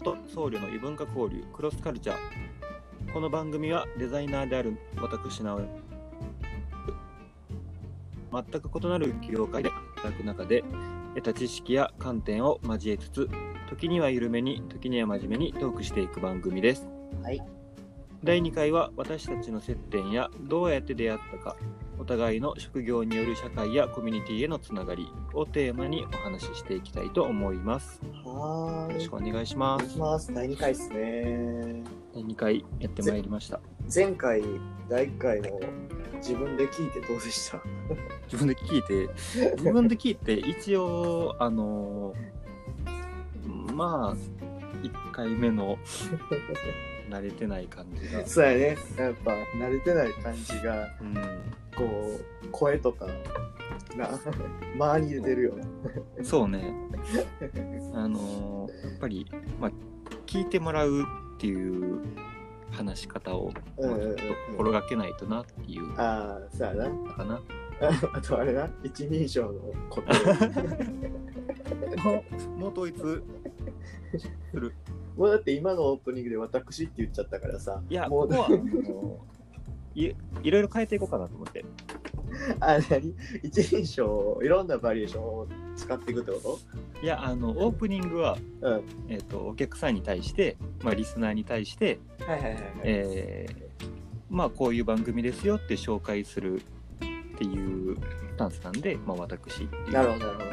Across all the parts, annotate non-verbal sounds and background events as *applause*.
ーと僧侶の異文化交流クロスカルチャー。この番組はデザイナーである私直江。全く異なる業界で働く中で得た知識や観点を交えつつ時には緩めに時には真面目にトークしていく番組です。はい。第2回は私たちの接点やどうやって出会ったかお互いの職業による社会やコミュニティへのつながりをテーマにお話ししていきたいと思いますはーい。よろしくお願いしますします。第2回ですね。第2回やってまいりました前回、第1回の自分で聞いてどうでした？自分で聞いて？自分で聞いて一応あのまあ1回目の慣れてない感じが、*laughs* そうやね。やっぱ慣れてない感じが、うん、こう、声とか、な、周りに出てるよね。そうねあのやっぱり、まあ、聞いてもらうっていう話し方を心がけないとなっていうああ、そうやな。のかな *laughs* あとあれな、一人称のこと。*laughs* もうもう統一する *laughs* もうだって今のオープニングで私って言っちゃったからさ。いやもうここはいいろいろ変えていこうかなと思って *laughs* あ、何？一人称、いろんなバリエーションを使っていくってこいやあのオープニングは、とうん。えー、とお客さんに対して、まあ、リスナーに対して、はいはいはいはい。えーまあこういう番組ですよって紹介するっていうスタンスなんで、まあ、私っていうなるほどなるほど。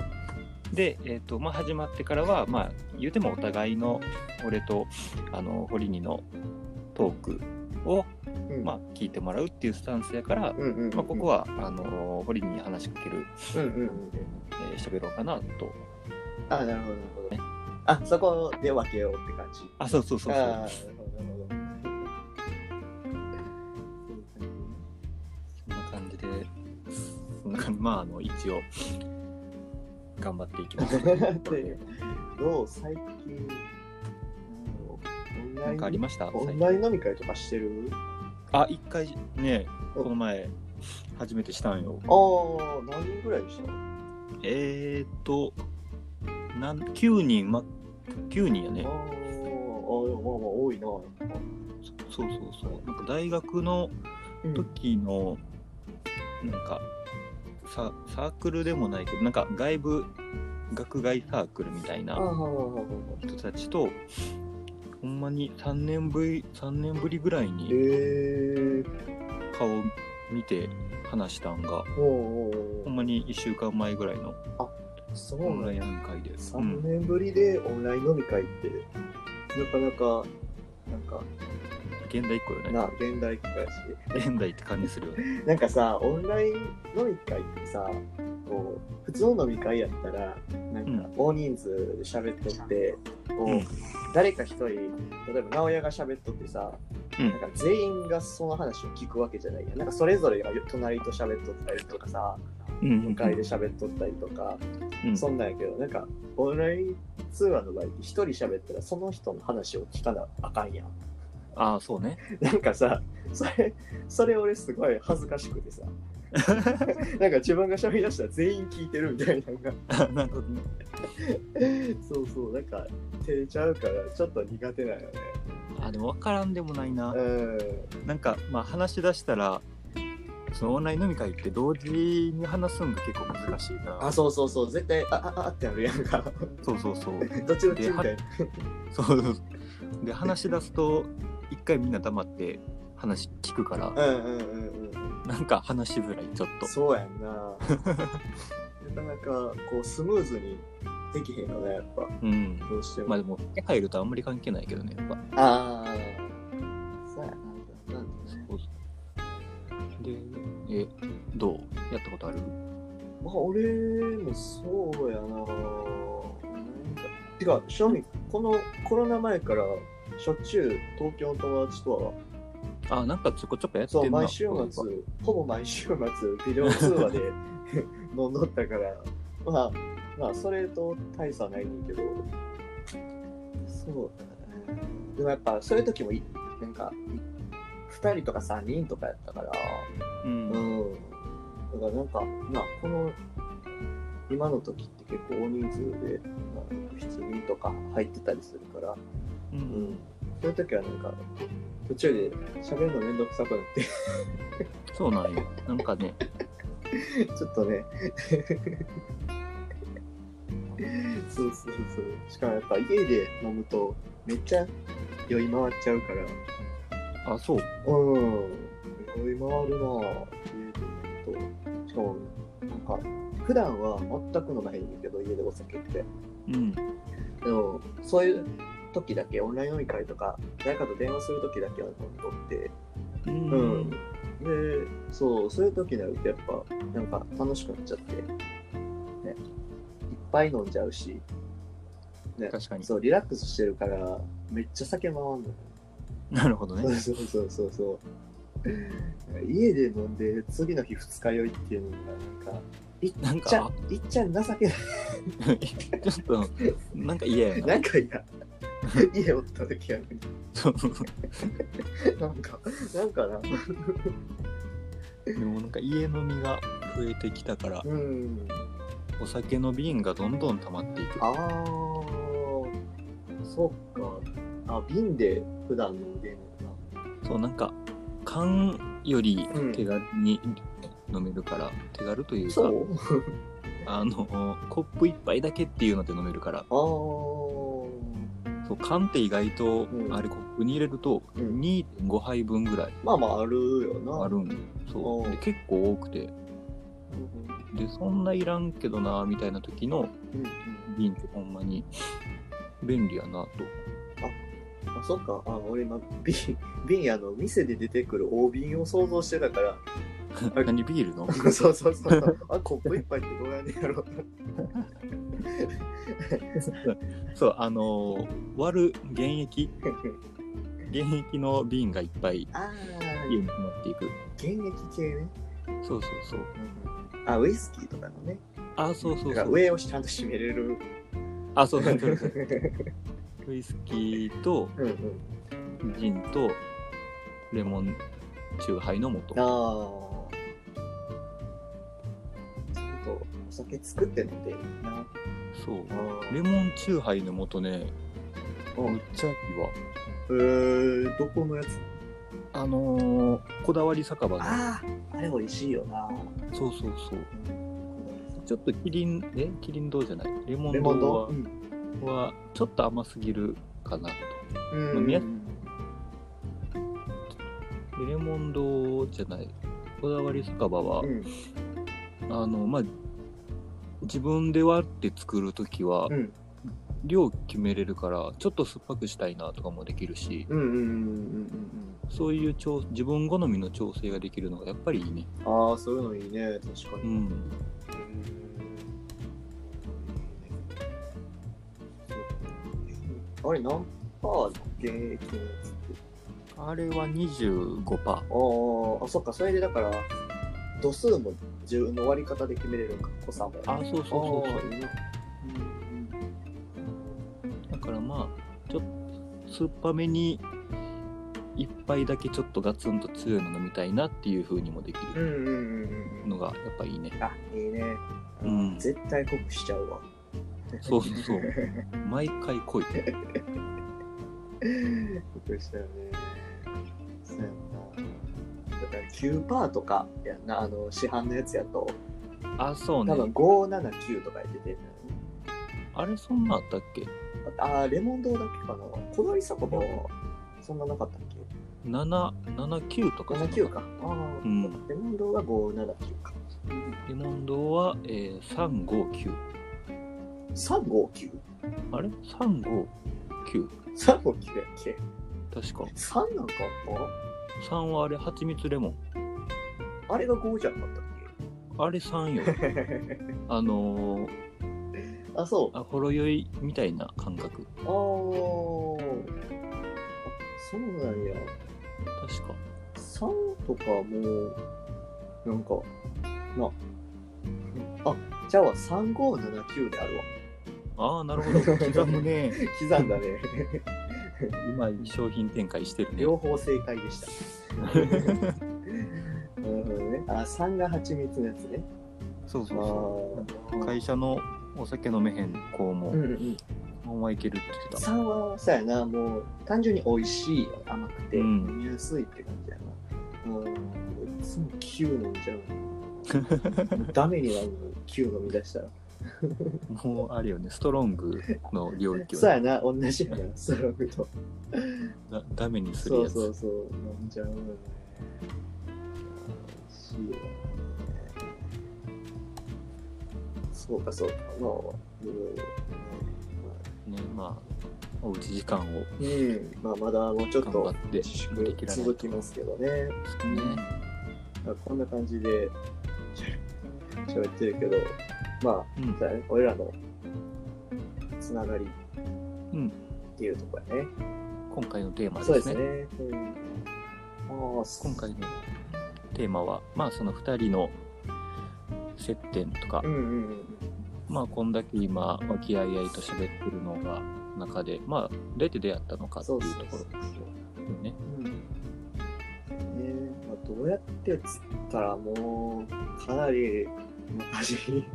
で、えーとまあ、始まってからは、まあ、言うてもお互いの俺とあの堀にのトークを、うん。まあ、聞いてもらうっていうスタンスやから、うんうんうんうん。まあ、ここはあの堀に話しかけるうんうんうん。えー喋ろうかなと。あ、なるほどなるほど。あ、そこで分けようって感じ。あそうそうそうそう。でまああの一応頑張っていきます。*laughs* でどう？最近なんかありました？オンライン飲み会とかしてる？あ一回ねこの前初めてしたんよ。ああ、何人ぐらいでした？えーっとなん9人ま9人やね。あーあー、まあまあ多いな。そうそうそう。なんか大学のうん。時のなんかササークルでもないけどなんか外部学外サークルみたいな人たちとほんまに3年ぶり3年ぶりぐらいえにー、顔見て話したんがおうおうおう。ほんまに1週間前ぐらいのそうオンライなんや。ン飲み会で、う3ん、年ぶりでオンライン飲み会って、なかなか、なんか、現代っ子よね。な、現代っ子やし。現代って感じするよね。*laughs* なんかさ、オンライン飲み会ってさ、こう、普通の飲み会やったら、なんか大人数で喋っとって、こう、うん誰か一人、例えば直哉が喋っとってさ、うんなんか全員がその話を聞くわけじゃないやん。なんかそれぞれが隣と喋っとったりとかさ、うんうん向かいで喋っとったりとか、うんそんなんやけど、なんかオンライン通話の場合一人喋ったらその人の話を聞かなあかんやん。ああそうねなんかさ、それ、それ俺すごい恥ずかしくてさ。なんか自分が喋り出したら全員聞いてるみたいなのが。*laughs* なるほどね。そうそうなんか照れちゃうからちょっと苦手なよね。あでも分からんでもないな。うん。なんかまあ話し出したらそのオンライン飲み会って同時に話すんが結構難しいからあそうそうそう。絶対あああってあるやんか。そうそうそう。*laughs* どっちどっちみたいな。そうそう。で話し出すと一回みんな黙って話聞くから。うんうんうんうんなんか話しづらいちょっと。そうやんな。なかなかこうスムーズにできへんよねやっぱうん。どうしても、まあでも手入るとあんまり関係ないけどねやっぱ。ああそうやな。なんそうそうでえどう？やったことある？まあ俺もそうやな。てか正味このコロナ前からしょっちゅう東京の友達とはあなんかちょこちょこやってそう毎週末ほぼ毎週末ビデオ通話で *laughs* 飲んどったから。まあまあそれと大差ないねんけど。そうだね。でもやっぱそういう時もいなんか2人とか3人とかやったから。ばうん。うん。だからなんかまあこの今の時って結構大人数で、まあ、7人とか入ってたりするから。ううんん。そういう時はなんか、途中で喋るのめんどくさくなって、そうなんよなんかね *laughs* ちょっとね。*laughs* そうそうそう。しかもやっぱ家で飲むとめっちゃ酔い回っちゃうから。あそううん。酔い回るなぁ。家で飲むと。しかも、なんか、普段は全く飲まへんけど、家でお酒って。うんでも、そういう時だけ、オンライン飲み会とか、誰かと電話する時だけは飲んどって、ううんん。で、そう、そういう時になるとやっぱ、なんか楽しくなっちゃって、ね、いっぱい飲んじゃうし、ね、確かにそう、リラックスしてるから、めっちゃ酒回るのよ。なるほどねそうそうそうそう。*laughs* 家で飲んで、次の日二日酔いっていうのが、なんか、いっなんちゃか、いっちゃ情けない。*laughs* ちょっとなんか嫌やななんか嫌。*laughs* 家おった時やのに。そうなんか、なんかな。でもなんか家飲みが増えてきたからうん。お酒の瓶がどんどん溜まっていくああ、そっか。あ、瓶で普段飲んでんのそうなんか缶よりうん手軽に飲めるから、手軽というかそうあのコップ一杯だけっていうので飲めるからああ。そう缶って意外と、うんあれコップに入れるとうん2.5杯分ぐらいまあまああるよな。あるんよそううんで結構多くてでそんないらんけどなみたいな時のうんうん。瓶ってほんまに便利やなとあ、そっか。あ、俺今、瓶、瓶、あの、店で出てくる大瓶を想像してたから。*laughs* 何ビールの？*laughs* そうそうそう。あ、コップ一杯ってどうやねんやろう。*laughs* そうあのー割る原液？原液の瓶がいっぱい家になっていく原液系ね。そうそうそうあ、ウイスキーとかのね。あそうそうそう上をちゃんと締めれる。あそうそうそうそうウイスキーと。ジンとレモンチューハイの素ああ。酒作って飲んでいいな。そう。あレモンチューハイの素ね。あ。うんむっちゃいいわ。えー、どこのやつ？あのーこだわり酒場の。ああ、あれ美味しいよな。そうそうそう。ちょっとキリンえ？キリン堂じゃない。レモン堂はドうん。はちょっと甘すぎるかなと。うん。飲みやすでレモン堂じゃない。こだわり酒場は、うん。あのまあ自分で割って作る時はうん。量決めれるからちょっと酸っぱくしたいなとかもできるしうんうんうんうんそういう調自分好みの調整ができるのがやっぱりいいねうん。ああ、そういうのいいね。確かに。うんあれ、何パーの現役のやつって。あれは25%ああ、あ、そっか、それでだから、度数も自分の割り方で決めれるんか、濃さも。あそうそうそうそうあーいいなだからまあちょっと酸っぱめに一杯だけちょっとガツンと強いの飲みたいなっていう風にもできうんうんるうんうんうん。のがやっぱいいねあ、いいね。うん絶対濃くしちゃうわ。そうそうそう毎回濃い濃くしたよね。だから9パーとかやんな、あの、市販のやつやと、あそうね多分579とかで出てる。あれそんなあったっけ？ああ、レモン堂だけかな。こだわり酒場はそんななかったっけ？779とかじゃな ?79 か。ああ、うんレモン堂が579か。レモン堂は、えー、359 359?359 あれ ?359 やっけ？確か ?3 なんか3はあれ蜂蜜レモン？あれが5じゃなかったっあれ3よけ *laughs* あのー、あ、そう。あほろ酔いみたいな感覚ああ。あ、そうなんや。確か3とかも、なんか、な、あ、じゃあ3579であるわ。ああなるほど *laughs* 刻むね *laughs* 刻んだね。うまい商品展開してるね。両方正解でした。*laughs* なるほどね。あ、3が蜂蜜のやつね。そうそうそう。会社のお酒飲めへん子もうんうん3はいけるって言ってた。3はそうやな。もう単純に美味しい甘くてうん。飲みやすいって感じやな。うん。いつも9飲んじゃう。*laughs* ダメになるの9飲み出したらもうあれよね、ストロングの領域をそうやな。同じやな。ストロングと。だダメにするそうやつ。そうそう飲んじゃうよね。美味しいわね。そうかそうか。まあいろいろね。ね、まあ、おうち時間をうん、まあまだもうちょっと頑張って自粛続きますけどね。ね、まあこんな感じで喋ってるけど、まあ、うんね、俺らのつながりうん、っていうところやね。今回のテーマそうでね。ですすね。うん、今回のテーマは、まあその2人の接点とか、うんうんうん。まあこんだけ今、和気あいあいと喋ってるのが中で、まあどうやって出会ったのかっていうところですよね。うんねまあ、どうやってっつったらもうかなり昔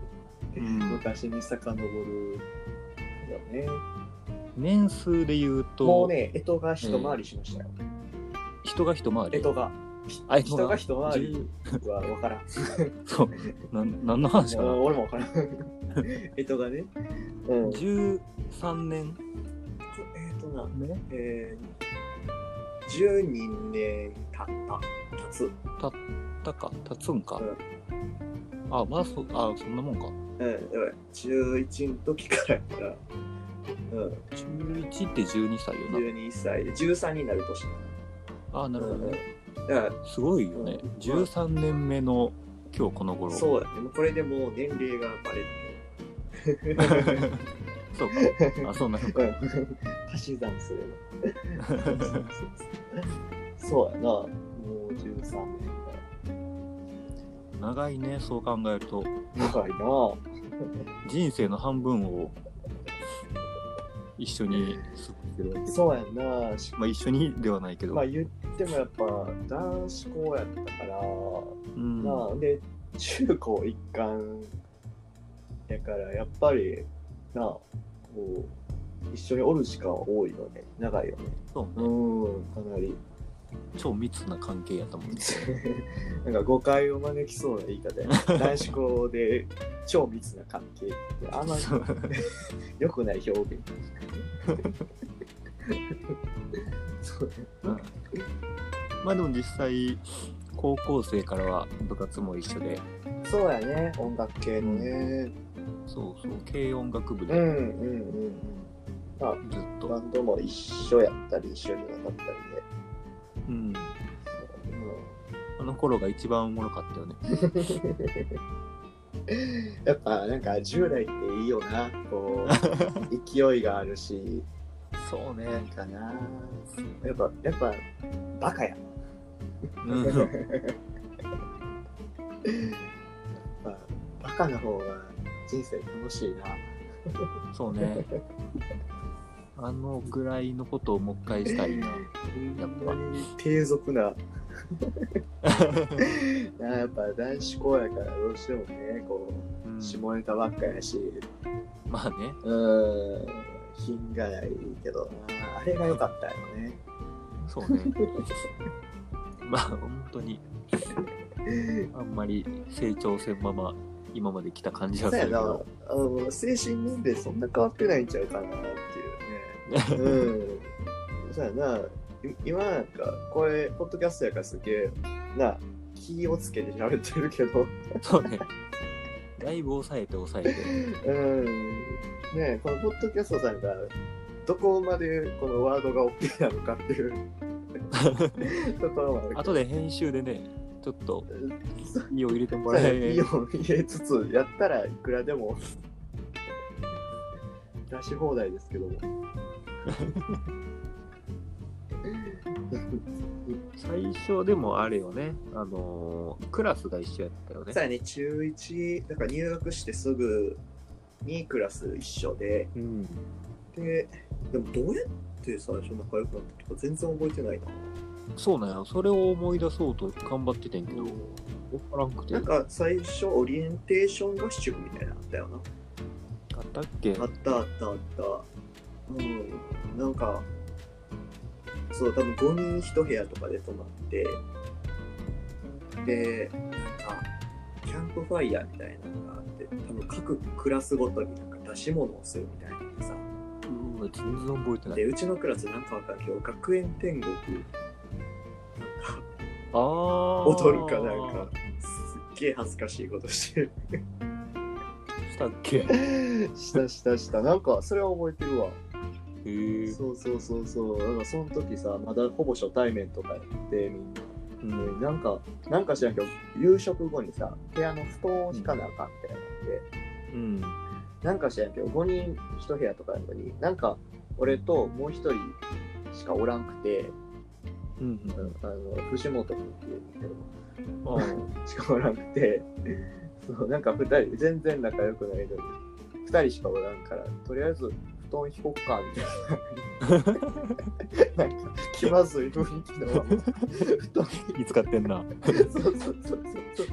昔に遡るよね。年数で言うと、もうね、干支が一回りしましたよ。人が一回り？干支が。あ人が一回りは分からん。*laughs* そう。なん何の話かな？俺も分からん。干支がね。うん。13年えっ、とな、目えー、12年経った。経つ。経ったか経つんか、うんあまあそあそんなもんか。うん。だから11の時からやから、うん。11って12歳よな。12歳。で13になる年あなるほどね、だから、すごいよね。うん。13年目の今日この頃。そうだね。もうこれでもう年齢がバレる。*laughs* そうか。あそうなのか。ん。*laughs* 足し算すれば。そうやな。もう13年長いねそう考えると。長いな。*laughs* 人生の半分を一緒に過ごしてるわけ。そうやんな。しまあ一緒にではないけど、まあ言ってもやっぱ男子校やったから、うん。なあで中高一貫やからやっぱりなあこう一緒におる時間は多いよね。長いよね。そうね。うんかなり超密な関係やったもんね *laughs* なんか誤解を招きそうな言い方や。男子校で超密な関係。ってあんまり *laughs* 良くない表現 *laughs* そう。うんまあでも実際高校生からは部活も一緒で。そうやね音楽系のね。そうそう軽音楽部で。うんうんうんうん。まあずっと、バンドも一緒やったり一緒に渡ったりで、うん、あの頃が一番おもろかったよね。*laughs* やっぱなんか10代っていいよなこう *laughs* 勢いがあるし。そうね。なんかな。やっぱやっぱバカや。うん。*laughs* まあバカな方が人生楽しいな。そうねあのぐらいのことをもう一回したいな。やっぱ。低俗な。*laughs* やっぱ男子校やからどうしてもね。こう下ネタばっかやし。まあね。うーん品がないけど。なあれが良かったよね。そうね。*laughs* まあ本当に。あんまり成長せんまま今まで来た感じはそうやな。するけどあの精神年齢そんな変わってないんちゃうかな。っていうん。そうやな。い今なんかこれポッドキャストやからすげえな気をつけて喋ってるけど。そうね。だいぶ抑えて抑えて。うん。ねこのポッドキャストさんがどこまでこのワードが OK なのかっていう。*laughs* ところもある後で編集でねちょっとそういいを入れてもらえ。ねいいよ入れつつやったらいくらでも出し放題ですけども最初でもあれよね。あのークラスが一緒やったよね。そうやね。中1だから入学してすぐにクラス一緒で。うん。ででもどうやって最初仲良くなったとか全然覚えてないな。そうなんや。それを思い出そうと頑張っててんけど分からんくて。なんか最初オリエンテーション合宿みたいなのあったよな。あったっけ？あったあったあった。うん、なんか、そう、多分5人1部屋とかで泊まって、で、なんか、キャンプファイヤーみたいなのがあって、多分各クラスごとになんか出し物をするみたいなのさ、うわ全然覚えてないで、うちのクラスなんかわかんないけど、学園天国、なんか、ああ踊るかなんか、すっげえ恥ずかしいことしてる。したっけ？へ *laughs* したしたした。なんか、それは覚えてるわ。えそうそうそうそう。なんか、その時さ、まだほぼ初対面とかやって、みんな。うん。でなんか、なんか知らんけど、夕食後にさ、部屋の布団を敷かなあかんみたいなので、うん。なんか知らんけど、5人1部屋とかやのに、なんか、俺ともう1人しかおらんくて、うんあの、藤本君っていうんだけど、あ。*laughs* しかおらんくて、そう、なんか二人、全然仲良くないのに、二人しかおらんから、とりあえず布団引こっか、みたいな。*laughs* なんか、気まずい雰囲気のまま、布団使ってんなそうそうそうそうそう。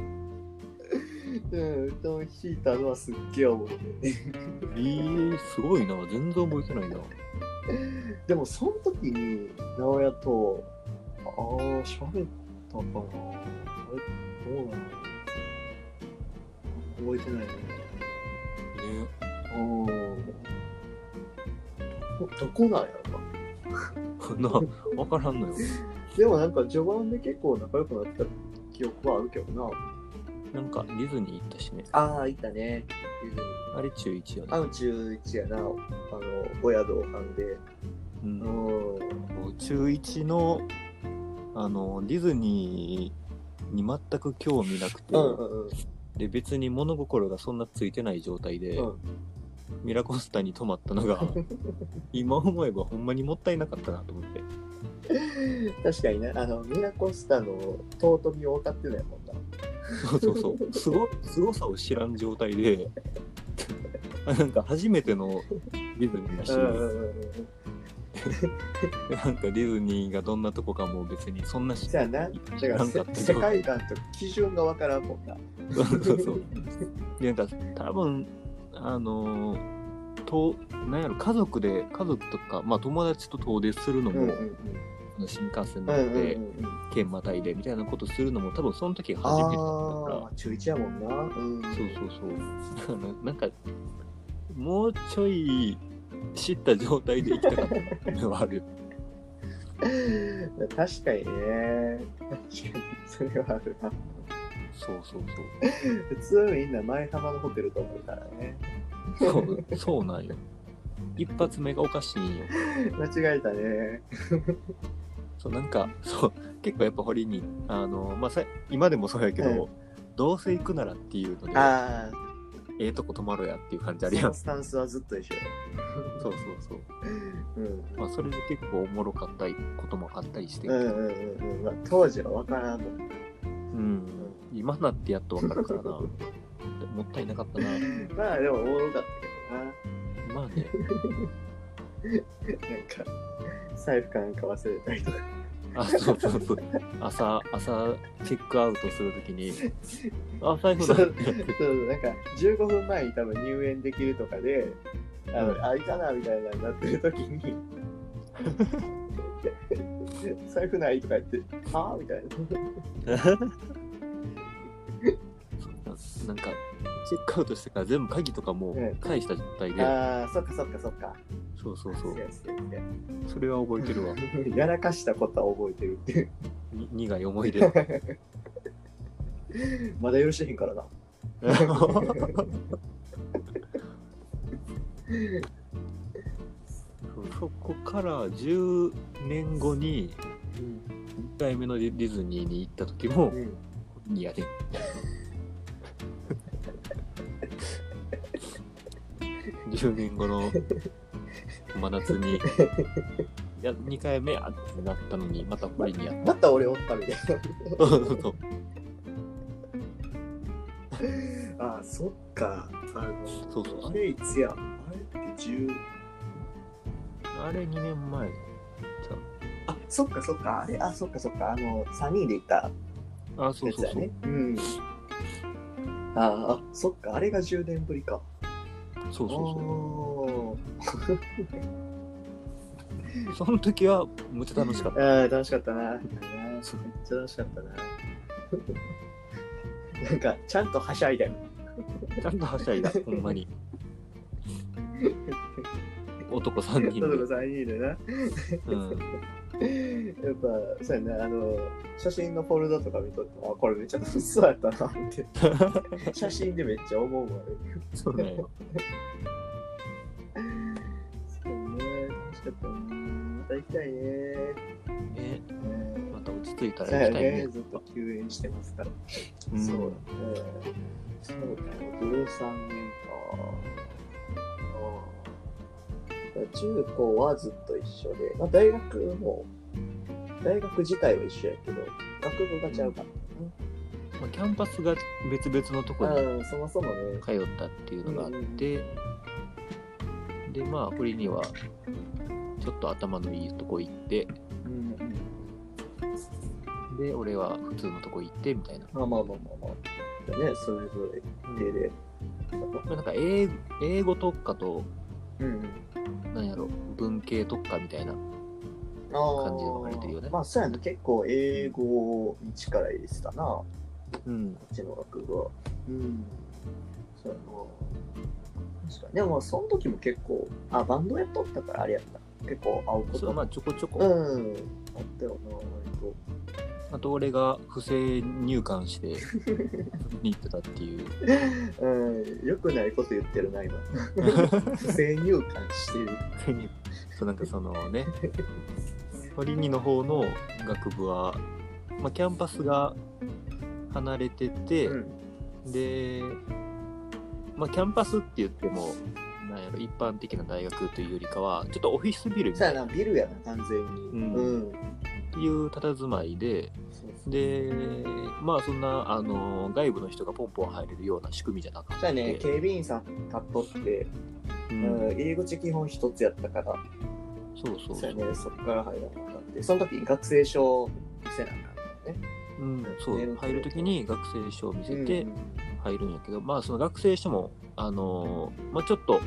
うん、布団引いたのはすっげえ思うね。えー、すごいな全然覚えてないなでも、その時に、直哉と、ああ、喋ったかな。あれ、どうなの？覚えてないね。ねうんどどこなんやろな。*laughs* な分からんのよ。でもなんか序盤で結構仲良くなった記憶はあるけどな。なんかディズニー行ったしね。ああいたね。あれ中1よねあ宇宙一やな。あのお宿を噛んで。ううん。ん中1のあのディズニーに全く興味なくて、うんうんうん。で別に物心がそんなついてない状態で、うんミラコスタに泊まったのが *laughs* 今思えばほんまにもったいなかったなと思って。確かにねあのミラコスタの尊びを分かってないもんなそうそうそう。すごすごさを知らん状態であなんか初めてのディズニーだし、なんかディズニーがどんなとこかも別にそんなしじゃあな。だからな世界観と基準が分からんもんな。そうそうそう。でなんか多分あのーとなんやろ家族で家族とか、まあ、友達と遠出するのも、うんうんうん。新幹線うん乗って、県またいでみたいなことするのも多分その時初めてだったから。中1やもんな。うんそう。そうそう。ななんかもうちょい知った状態で行きたかったのはある *laughs* 確かにね。確かに、それはあるな。そうそうそう普通みんな前浜のホテルと思うからね。そうそうなんよ一発目がおかしいんよ間違えたね。そうなんかそう結構やっぱ堀にあの、まあ、さ今でもそうやけど、うんどうせ行くならっていうのであええとこ泊まろやっていう感じあ、あるやんスタンスはずっと一緒。そうそうそううん。まあそれで結構おもろかったこともあったりして、うんうんうんうん。まあ、当時は分からんもん。うん今なってやっとわかるからな。もったいなかったな。まあでもおもろかったけどな。まあね。なんか、財布かなんか忘れたりとか。あそうそうそう。朝朝チェックアウトするときに。あ財布だそうそうそう、なんか15分前に多分入園できるとかで、あの、うん。あ、いたなみたいなになってる時に、*laughs* 財布ないとか言って、はぁみたいな。*laughs* *laughs* なんかチェックアウトしてから全部鍵とかもうん返した状態で、ああ、そっかそっかそっか。そうそうそうそれは覚えてるわ *laughs* やらかしたことは覚えてるっていう。に苦い思い出 *laughs* まだ許してへんからな。そこから10年後に1回目のディズニーに行った時もうん。にやで10年後の真夏にいや2回目やってなったのにまたこれにやっまた俺おったみたいたそうそうそうな。ああ、そっか。あの、そうそうあれいつや？あれって10、あれ2年前あ、そっかそっか。あれ、あ、そっかそっか。あの、3人で行ったあそうそうそう、やつだね。うん。ああ、そっか。あれが10年ぶりか。そうそうそうその時はむっちゃ楽しかった。ああ、楽しかったな。*laughs* めっちゃ楽しかったな。*laughs* なんか、ちゃんとはしゃいだよ。ちゃんとはしゃいだ、*laughs* ほんまに。男3人で。男3人でな。うん、やっぱ、そうやな、あの、写真のフォルダとか見とっても、あ、これめっちゃ楽しそうやったなって。*laughs* 写真でめっちゃ思うわ。そうね。そうね、楽しかったな。また行きたいね。え、うんまた落ち着いたら行きたいねね、。ずっと休園してますから。うんそうだね。そうだね、13年か。うん中高はずっと一緒で、まあ、大学も、大学自体は一緒やけど、学部がちゃうからまあ、キャンパスが別々のとこな。にうん、そもそもね。通ったっていうのがあって、で、まあ、堀には、ちょっと頭のいいとこ行って、うんうん。で、俺は普通のとこ行って、みたいな。まあまあまあまあまあ。ね、それぞれで。まあなんか英、英語特化と、うんうん。なんやろ、文系特化みたいな。感じで分かれてるよねまあ、そうやな、結構英語に力入れてたな、こうん。っちの学部は。うん。そうやな。確かに。でも、その時も結構、あ、バンドやっとったからあれやった。結構会うこそう。まあ、ちょこちょこ。うん。あったよな。あと、俺が不正入館して、に行ってたっていう。うん、よくないこと言ってるな、今。*laughs* 不正入館してる。そう、なんかそのね、堀にの方の学部は、まあ、キャンパスが離れてて、うん。で、まあ、キャンパスって言っても、なんやろ、一般的な大学というよりかは、ちょっとオフィスビルみたいな、ビルやな、完全に。うんうん。いう佇まいで、で、まあそんな、あの、外部の人がポンポン入れるような仕組みじゃなかった。じゃあね、警備員さん立っとって、ううんん、入り口基本一つやったから、そうそうそうそうや。ね、そっから入らなかったんで、その時に学生証見せなあかんのね。うん、そうね。入るときに学生証を見せてうん入るんやけど、まあその学生証も、あのーまあちょっと、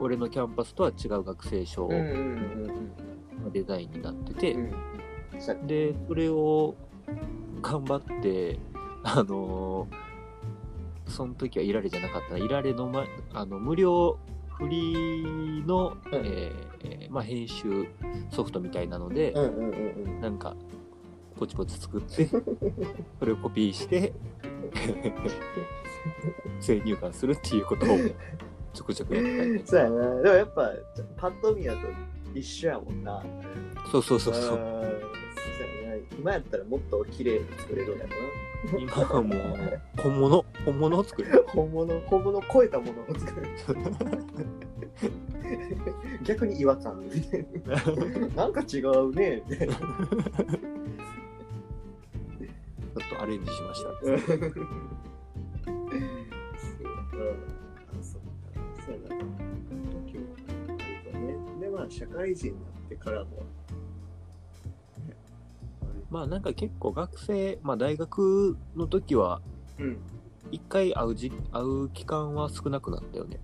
俺のキャンパスとは違う学生証うんうんうんのデザインになってて、うんで、それを頑張って、あのーその時はいられじゃなかったな、いられの、ま、あの無料フリーの、うんえーまあ、編集ソフトみたいなので、うんうんうんうん。なんか、ポチポチ作って、*laughs* それをコピーして、*laughs* 生入館するっていうことをちょくちょくやったりね。そうやな。でもやっぱ、パッと見やと一緒やもんな。そうそうそうそう。今やったらもっと綺麗に作れるんやろ今はもう、本物、本物を作る。な。本物、本物を超えたものを作る。逆に違和感な。*laughs* なんか違うね。みたいなちょっとアレンジしました。う *laughs* んそうそっかそうまあ社会人になってからも、ねまあなんか結構学生、まあ大学の時は、うん一回会うじ会う期間は少なくなったよね。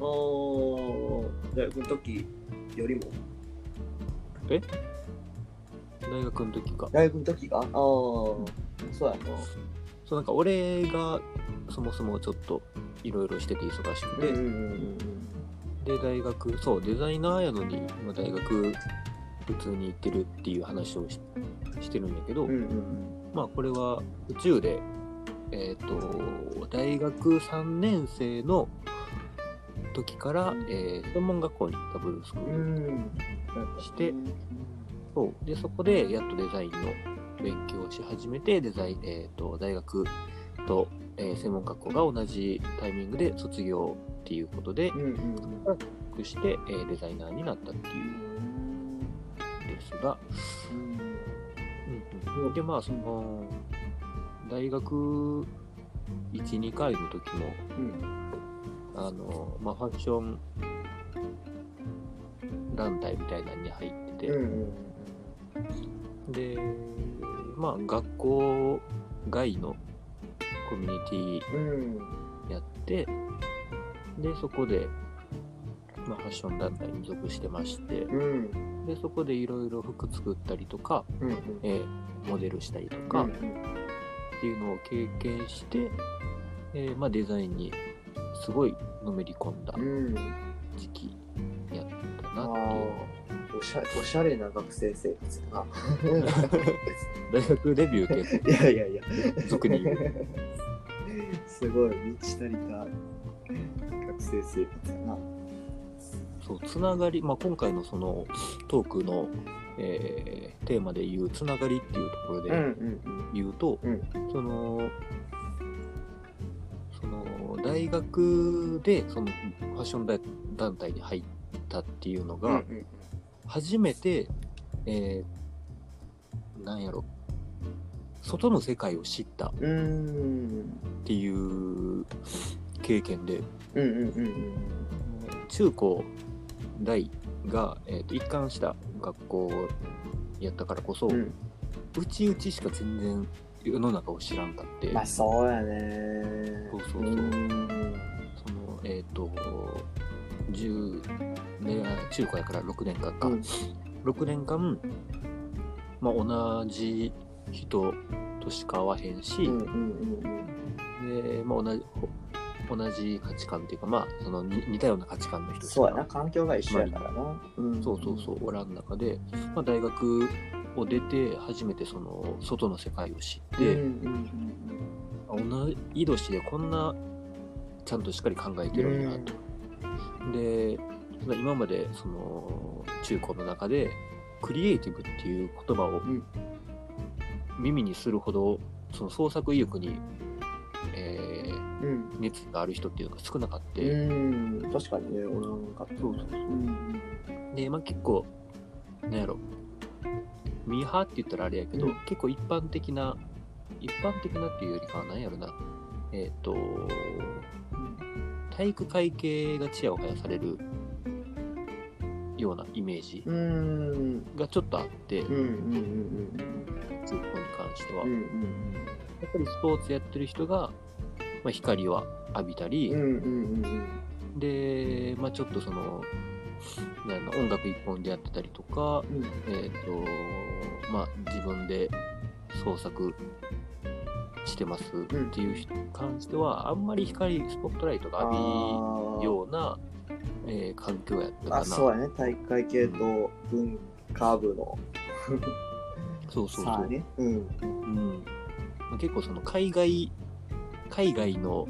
おー大学の時よりも。大学の時か。大学の時がああそうやな。そうなんか俺がそもそもちょっといろいろしてて忙しくて、うんうんうんで大学そうデザイナーやのに今大学普通に行ってるっていう話をししてるんだけど、うんうんまあこれは宇宙でえっ、と大学3年生の時から、えー専門学校に行ったブルースクール、うんうん。してそうでそこでやっとデザインの勉強をし始めてデザイン、えー、と大学と、えー専門学校が同じタイミングで卒業っていうことでうんうん帰して、えーデザイナーになったっていう。んですが、うん。うんでまあその大学12回の時もうん。あの、まあ、ファッション団体みたいなのに入ってて、うん。で、まあ、学校外のコミュニティうん。やって、で、そこで、まあ、ファッション団体に属してまして、うん。でそこでいろいろ服作ったりとか、うん。うん。えーモデルしたりとかっうん。ていうのを経験して、えーまあ、デザインにすごいのめり込んだうん。時期やったあなっていう。あ、おしゃおしゃれな学生生活やな。*laughs* 大学デビュー結 *laughs* いやいやいや。構俗に言う。*laughs* すごい満ち足りた学生生活やな。そうつながり、まあ、今回のそのトークの、えーテーマで言うつながりっていうところでん言うと、うんそのその大学でそのファッション団体に入ったっていうのが、うん。初めて、えーなんやろ外の世界を知ったっうん。うん。経験でうんうんうん中高大が、えーと一貫した学校やったからこそ、うん。うん。うちうちしか全然世の中を知らんかって、まあそうやね。そうそうそううん。そのえっ、と10ね中高やから6年間か、うん6年間、まあ、同じ人としか会わへんし、うんうんうんでまあ、同じほ同じ価値観っていうか、まあ、そのに似たような価値観の人そうやな、環境が一緒やからな。うん。そうそうそうおらん中で、まあ、大学を出て初めてその外の世界を知って、うんうん同い年でこんなちゃんとしっかり考えてるんだと。でまあ今までその中高の中でクリエイティブっていう言葉をん。耳にするほどその創作意欲に、えーうんうん熱がある人っていうのが少なかった、うん。確かにね、おらんかった。そうそう。うんで、まあ、結構なんやろ。ミーハーって言ったらあれやけど、うん。結構一般的な一般的なっていうよりかは何やろな。えっ、と体育会系がチヤホヤされるようなイメージうん。うんがちょっとあって、うんうんうん中高に関しては、うんうやん。っぱりスポーツやってる人が、まあ、光は浴びたり、うんうんうんで、まあ、ちょっとその音楽一本でやってたりとか、うん。えっ、とまあ自分で創作してますっていう人に関しては、あんまり光スポットライトが浴びあー。ような、えー環境やったかな。あそうやね。体育会系と文化部の。そうそうそう、ね。うん。うん。まあ結構その海外海外の、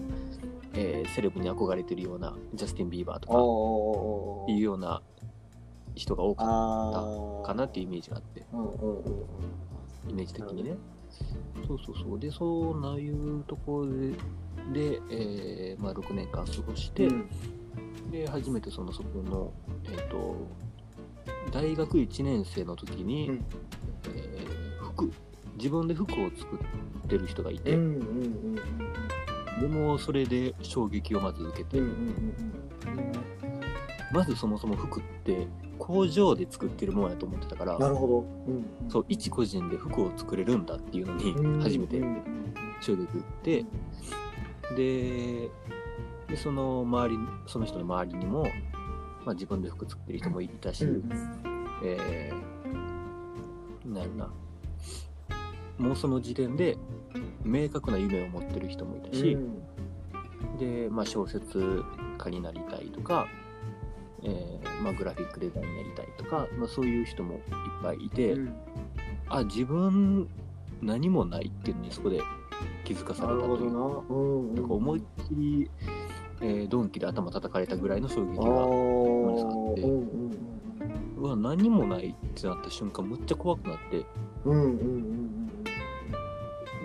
えーセレブに憧れてるようなジャスティン・ビーバーとかいうような人が多かっあたかなっていうイメージがあってイメージ的にね。そうそうそう。で、そうないうところで、でえーまあ、6年間過ごして、うん。で、初めてそのそこの、えっ、と、大学1年生の時に、うん。えー服、自分で服を作ってる人がいて、うんうんうんでもそれで衝撃をまず受けて、うんうんうんまずそもそも服って工場で作ってるもんやと思ってたから、なるほど。うんそう、一個人で服を作れるんだっていうのにうん初めてうん。衝撃を受けて、ででその周りその人の周りにも、まあ、自分で服作ってる人もいたし、うん。えーなんやろなもうその時点で明確な夢を持ってる人もいたし、うん。で、まあ、小説家になりたいとか、えーまあ、グラフィックデザインやりたいとか、まあ、そういう人もいっぱいいて、うん。あ自分何もないっていうのにそこで気づかされたという。なうん。か思いっきり、えードンキで頭叩かれたぐらいの衝撃あがーってうんうんうわ何もないってなった瞬間むっちゃ怖くなってうんうんうんうん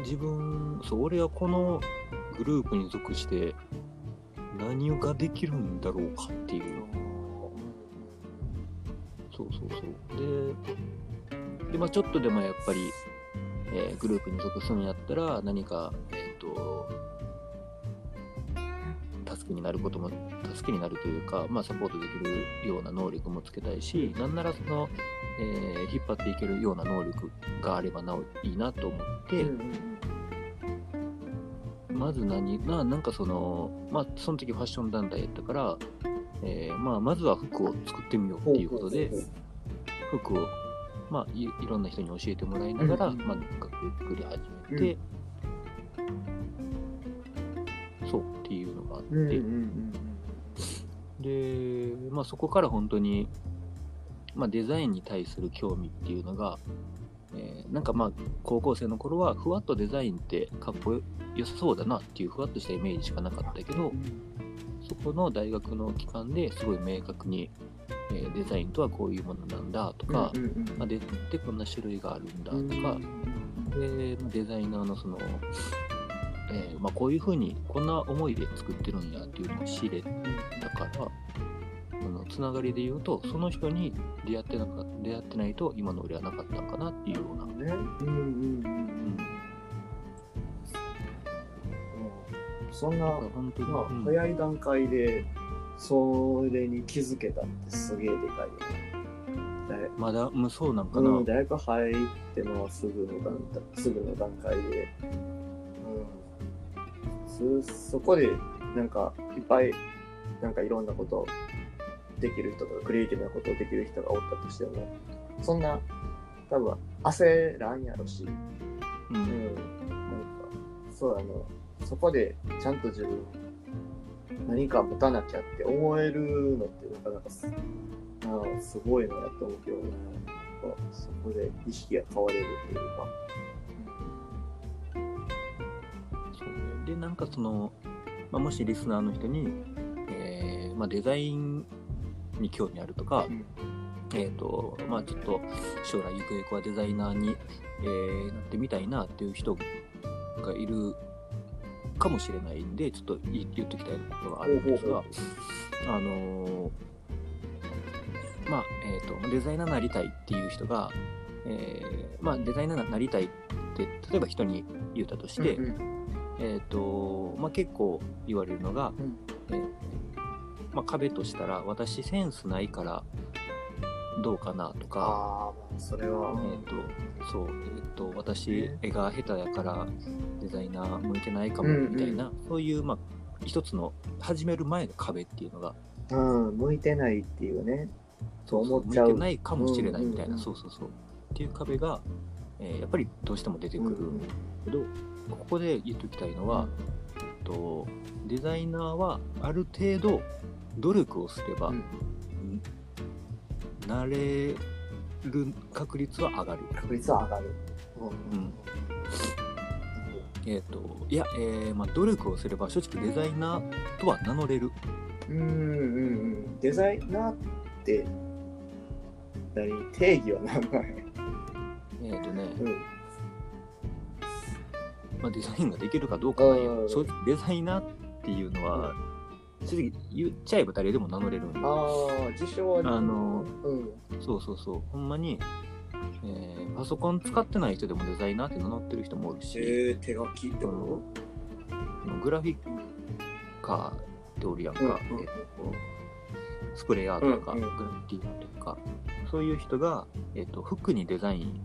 自分そう俺はこのグループに属して何ができるんだろうかっていうそうそうそう。でで、まあ、ちょっとでもやっぱり、えーグループに属するんやったら何かえっ、と助けになることも助けになるというか、まあ、サポートできるような能力もつけたいしなんならその、えー引っ張っていけるような能力があればなおいいなと思って、まず何ななんかそのまあその時ファッション団体やったからえーまあ、まずは服を作ってみようっていうことで服を、まあ、いいろんな人に教えてもらいながら、まあ、作り始めて、そうっていうのがあって、うんうんうんで、まあ、そこから本当に、まあ、デザインに対する興味っていうのが、えーなんかまあ高校生の頃はふわっとデザインってかっこよさそうだなっていうふわっとしたイメージしかなかったけどそこの大学の期間ですごい明確に、えーデザインとはこういうものなんだとか、うんうんうんまあ、デザインってこんな種類があるんだうんとか、でまあデザイナーのその、えーまあ、こういうふうにこんな思いで作ってるんやっていうのを知れたからあのつながりで言うとその人に出会ってなか出会ってないと今の俺はなかったんかなっていうような、ね。うんうんうんうん。そんな本当に、まあうん。早い段階でそれに気づけたってすげえでかいよね。まだ無双なんかな、うん、大学入ってもすぐの段すぐの段階で、うん、そそこでなんかいっぱいなんかいろんなことできる人とかクリエイティブなことをできる人がおったとしてもそんな多分焦らんやろし、うん。うん、なんかそうあのそこでちゃんと自分何か持たなきゃって思えるのってなかなかすすごいなと思うけどそこで意識が変われるっていうかそうね。でなんかその、まあ、もしリスナーの人に、えーまあ、デザインに興味あるとか、うん。えっ、とまあちょっと将来ゆくゆくはデザイナーに、えーなってみたいなっていう人がいるかもしれないんでちょっと言言っときたいことがあるんですがあのーまあえっ、とデザイナーになりたいっていう人が、えーまあ、デザイナーになりたいって例えば人に言ったとして、うんうんえっ、と、まあ、結構言われるのが、うん。えーまあ、壁としたら、私センスないからどうかなとか、それは、えっ、と、そう、えっ、と、私絵が下手やからデザイナー向いてないかもうんうん。みたいな、そういう、まあ、一つの始める前の壁っていうのが、うん、向いてないっていうね。そう思っちゃう。向いてないかもしれないみたいな、うんうんうん。そうそうそう。っていう壁が、えーやっぱりどうしても出てくるうんんだけど、ここで言っときたいのは、えっと、デザイナーはある程度努力をすれば、うん。んなれる確率は上がる。確率は上がる、うん。えっ、と、いや、えーまあ、努力をすれば正直デザイナーとは名乗れる。うんうんうん。デザイナーって何？定義は何なんやえっ、とね、うんまあ、デザインができるかどうかなんうん。よ。正直デザイナーっていうのは、正直言っちゃえば誰でも名乗れるんよああ自称はあのうん。そうそうそう。ほんまに、えーパソコン使ってない人でもデザイナーって名乗ってる人もおるし、えー、手書きってそのグラフィッカーっておるやんか、うんうん。えっとスプレーアートとか、グラフィティとか、そういう人が、えっと服にデザイン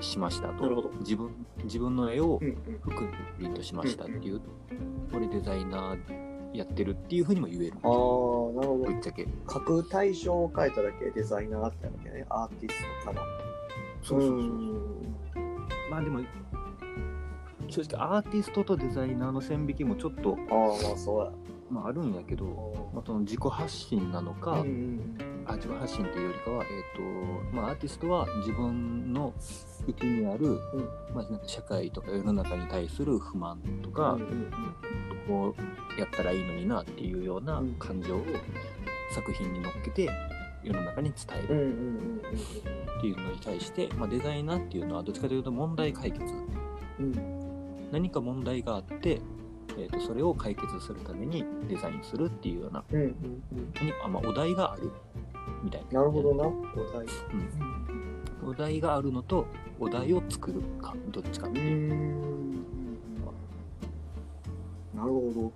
ししましたと。自分。自分の絵を服にプリントしましたっていう、俺デザイナーやってるっていうふうにも言える。ああなるほど。ぶっちゃけ。書く対象を変えただけでデザイナーってわけね。アーティストからそうそうそうそう。ん。まあでも、正直アーティストとデザイナーの線引きもちょっと、ああまあそうやまあ、あるんやけど、まあ、その自己発信なのか、うんうんあ自己発信というよりかは、えーとまあ、アーティストは自分の内にある、うん。まあ、なんか社会とか世の中に対する不満とか、うんうんこうやったらいいのになっていうようなうん。感情を作品に乗っけて世の中に伝えるうんうんうんっていうのに対して、まあ、デザイナーっていうのはどっちかというと問題解決。うん。うん何か問題があって、えー、とそれを解決するためにデザインするっていうような。うんうんうん。何あ、まあ、お題があるみたいな。なるほどな。お題お題があるのとお題を作るかどっちかってういう、ん。なるほ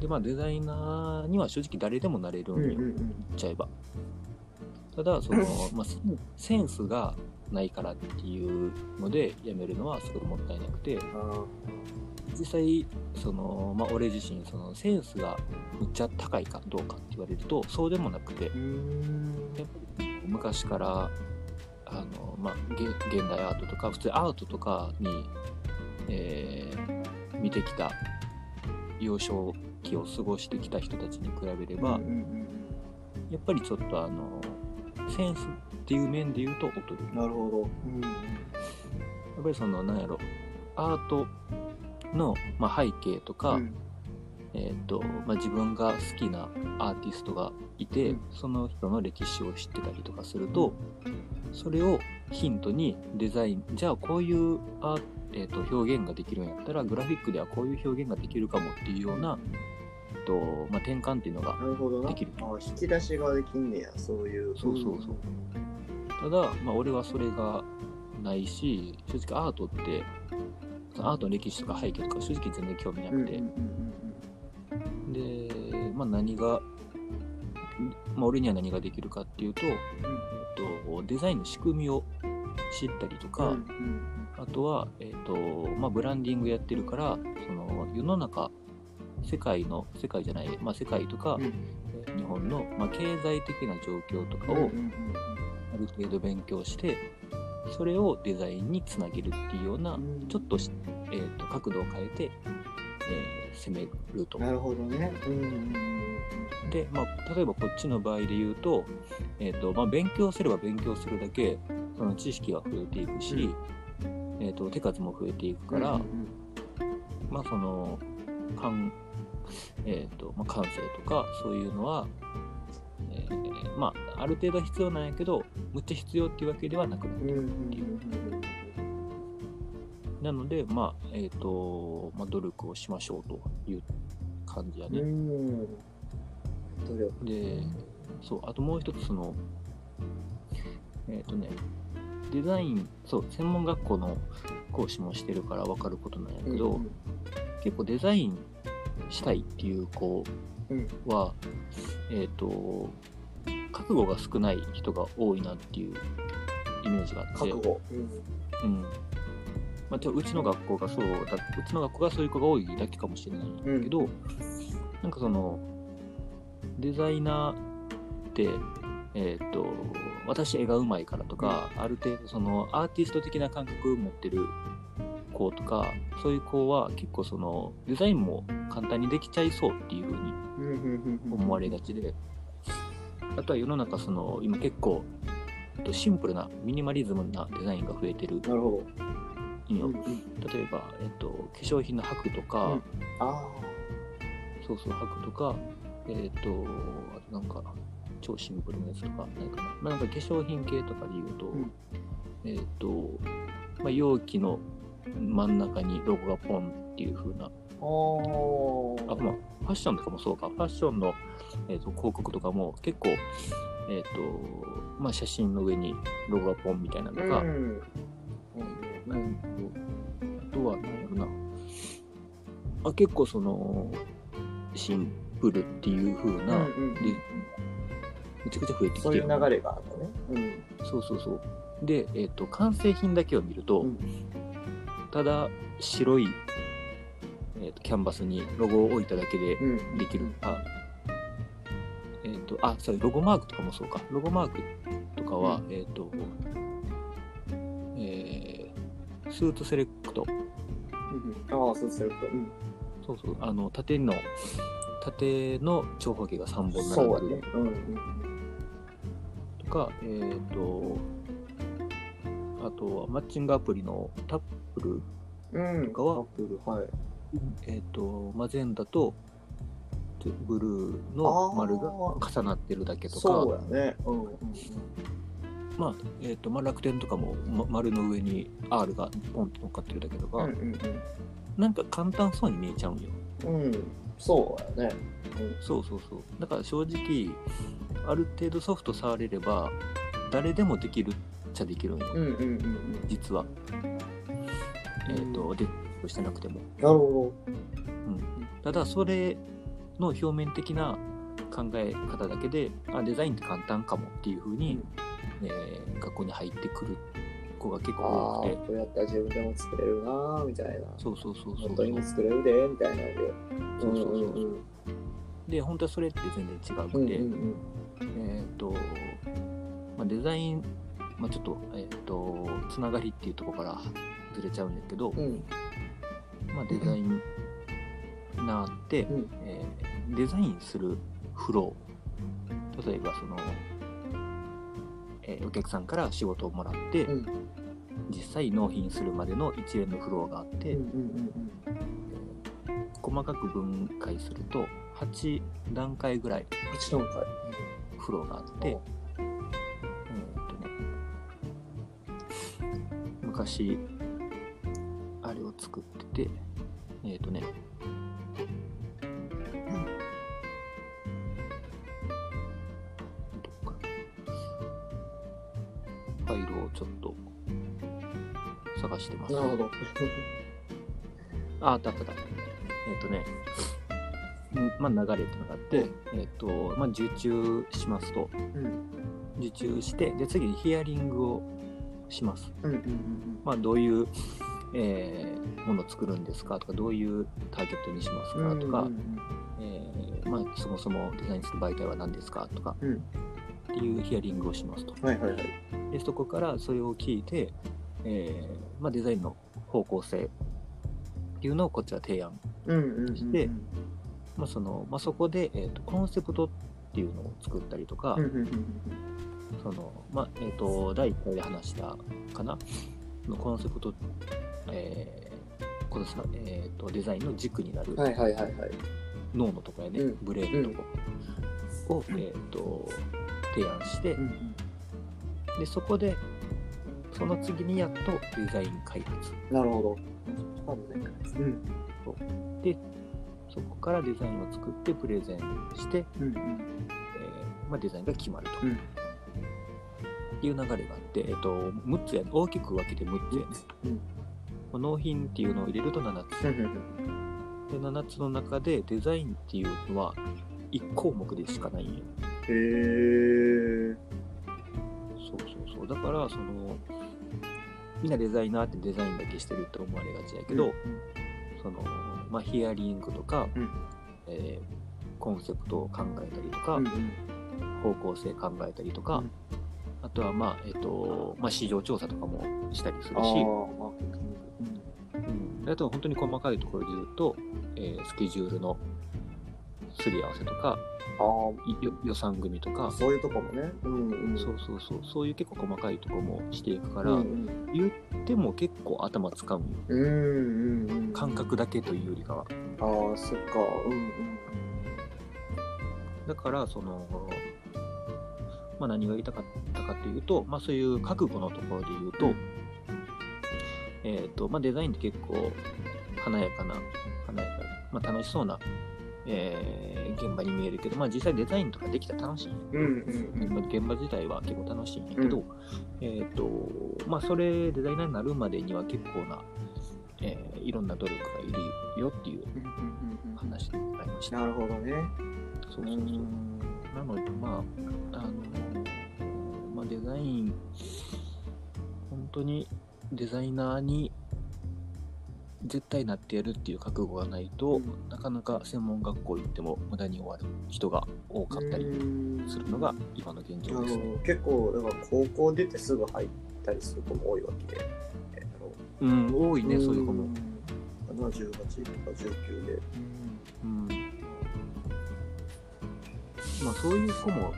でまあデザイナーには正直誰でもなれるよ、うん言っちゃえば。ただその、*laughs* まあ、センスがないからっていうのでやめるのはすごいもったいなくて。あ実際その、まあ、俺自身そのセンスがむっちゃ高いかどうかって言われるとそうでもなくて。昔からあの、まあ、現現代アートとか普通アートとかに、えー見てきた幼少期を過ごしてきた人たちに比べれば、やっぱりちょっとあのセンスっていう面で言うと劣るうんなるほど。うんやっぱりそのなんやろアートの、まあ、背景とか、うん。えーとまあ、自分が好きなアーティストがいて、うん。その人の歴史を知ってたりとかすると、それをヒントにデザインじゃあこういうアー、えー、と表現ができるんやったらグラフィックではこういう表現ができるかもっていうような、えっとまあ、転換っていうのがなるほどな。できる。あ引き出しができんねや、そういう。そうそうそう。ただ、まあ、俺はそれがないし正直アートってアートの歴史とか背景とか正直全然興味なくて、で、まあ、何が、まあ、俺には何ができるかっていうと、と、デザインの仕組みを知ったりとか、うんうんあとは、えっとまあ、ブランディングやってるからその世の中世界の世界じゃない、まあ、世界とか、うん。えー日本の、まあ、経済的な状況とかをある程度勉強してそれをデザインにつなげるっていうようなうん。ちょっとし、えー、と角度を変えて、えー攻めると。なるほどね。うんで、まあ、例えばこっちの場合で言うと,、えーとまあ、勉強すれば勉強するだけその知識が増えていくし、えー、と手数も増えていくから、うんまあその感,、えーとまあ、感性とかそういうのは、えーまあ、ある程度は必要なんやけどむっちゃ必要っていうわけではなくなってうんうんくるっていう。なので、まあえーとまあ、努力をしましょうという感じやね。うんうん努力。で、そう、あともう一つ、その、えっ、とね、デザイン、そう、専門学校の講師もしてるから分かることなんやけど、うん結構デザインしたいっていう子うん。は、えっ、と、覚悟が少ない人が多いなっていうイメージがあって、覚悟。うん。まあ、ちょうちの学校がそうだ、うちの学校がそういう子が多いだけかもしれないんだけど、なんかその、デザイナーって、えっ、と、私絵がうまいからとか、ある程度そのアーティスト的な感覚を持ってる子とか、そういう子は結構そのデザインも簡単にできちゃいそうっていうふうに思われがちで、あとは世の中その今結構えっとシンプルなミニマリズムなデザインが増えてるなるほど。例えば、えっと、化粧品の箔とか、うん。あそうそう箔とか、えっと、あとなんか超シンプルなやつとかないかな。まあ、なんか化粧品系とかで言うと、うんえっと、まあ、容器の真ん中にロゴがポンっていう風なあ。まあ、ファッションとかもそうか。ファッションの、えー、と広告とかも結構、えっ、と、まあ、写真の上にロゴがポンみたいなのとか、うん。うんあとは、なんやろな。あ結構その、シンプルっていう風な、うんうんで、めちゃくちゃ増えてきてそういうる流れがあるのね。そうそうそう。で、えっ、と、完成品だけを見ると、うんただ白い、えー、とキャンバスにロゴを置いただけでうん。うん。できる。あ、えっ、と、あ、そう、ロゴマークとかもそうか。ロゴマークとかは、うえっ、と、えースーツセレクト。うんああ、そうすると。うん。そうそう、あの、縦の、縦の長方形が3本並んでる。だね。うんとか、えっ、と、あとはマッチングアプリのタップル、うん。うん。とかはアップル、はい。えっ、と、マゼンダとブルーの丸が重なってるだけとか、そう。うん。うんまあ、えっ、と、まあ、楽天とかも、ま、丸の上に R がポンと乗っかってるだけとか、うんうんなんか簡単そうに見えちゃうんよ。うん。うん。そうやね。そうそうそう。だから正直、ある程度ソフト触れれば、誰でもできるっちゃできるんよ、うんうんうんうん。実は。えっ、と、で、してなくても。なるほただ、それの表面的な考え方だけで、あ、デザインって簡単かもっていうふうに、えー学校に入ってくる子が結構多くてこうやったら自分でも作れるなーみたいな。そうそうそうそう。本当に作れるでみたいなんで。そうそうそうそう。うんうんで本当はそれって全然違うくて、んうんうん。えっ、と、まあ、デザイン、まあ、ちょっと,、えー、とつながりっていうところからずれちゃうんだけど、うん。まあ、デザイナーって、うん。えーデザインするフロー。例えばその、えーお客さんから仕事をもらって、うん。実際納品するまでの一連のフローがあって、細かく分解すると8段階ぐらい8段階。フローがあって、えーっとね、昔、あれを作ってて、えーっとね、探してます。なるほど *laughs* あ、あったあったあった。えっ、とね、んまあ、流れっていうのがあって、えっ、と、まあ、受注しますと、うん受注して、で、次にヒアリングをします。うんうんうんまあ、どういう、えーものを作るんですかとか、どういうターゲットにしますかとか、うんうんえーまあ、そもそもデザインする媒体は何ですかとか、うんっていうヒアリングをしますと。はいはいはいで、そこからそれを聞いて、えーまあ、デザインの方向性っていうのをこっちは提案してまあそのまあ、そこで、えー、とコンセプトっていうのを作ったりとか、そのまあえー、と第1回で話したかなのコンセプト、えーこのさえー、とデザインの軸になるうんはいはいはいはい。脳のとこやね、うん。ブレーンのとこを、えー、と提案して、うんうん。でそこでその次にやっとデザイン開発なるほど。うん。でそこからデザインを作ってプレゼンして、うんうん。えーまあ、デザインが決まると。うん。っていう流れがあって、えっと、6つや大きく分けて6つやね、うん。納品っていうのを入れると7つ、で7つの中でデザインっていうのは1項目でしかないんよ。へえそうそうそう。だからそのみんなデザイナーってデザインだけしてるって思われがちやけど、そのまあ、ヒアリングとか、うん。えーコンセプトを考えたりとか、うんうん。方向性考えたりとか、うん。あとは、まあえっとまあ、市場調査とかもしたりするし、あとは本当に細かいところで言うと、えースケジュールのすり合わせとか予算組とか、あそういうとこもね。うんうん。そうそうそう。そういう結構細かいところもしていくから、うん言っても結構頭使ううんうんうん感覚だけというよりかは。ああそっか。うんうんだからその、まあ、何が言いたかったかというと、まあ、そういう覚悟のところで言うと,、えーとまあ、デザインって結構華やかな華やかな、まあ、楽しそうな、えー現場に見えるけど、まあ、実際デザインとかできたら楽しい。うんうんまあ現場自体は結構楽しいんやけど、えっ、とまあそれデザイナーになるまでには結構な、えーいろんな努力がいるよっていううんうんうんうん話でございました。なるほどね。そうそうそう。なのでまああのまあデザイン本当にデザイナーに絶対なってやるっていう覚悟がないと、うん。なかなか専門学校行っても無駄に終わる人が多かったりうんするのが今の現状ですね。結構だから高校出てすぐ入ったりする子も多いわけで、えーうん、多いね、そういう子も。んまあ18とか19で。うんまあそういう子も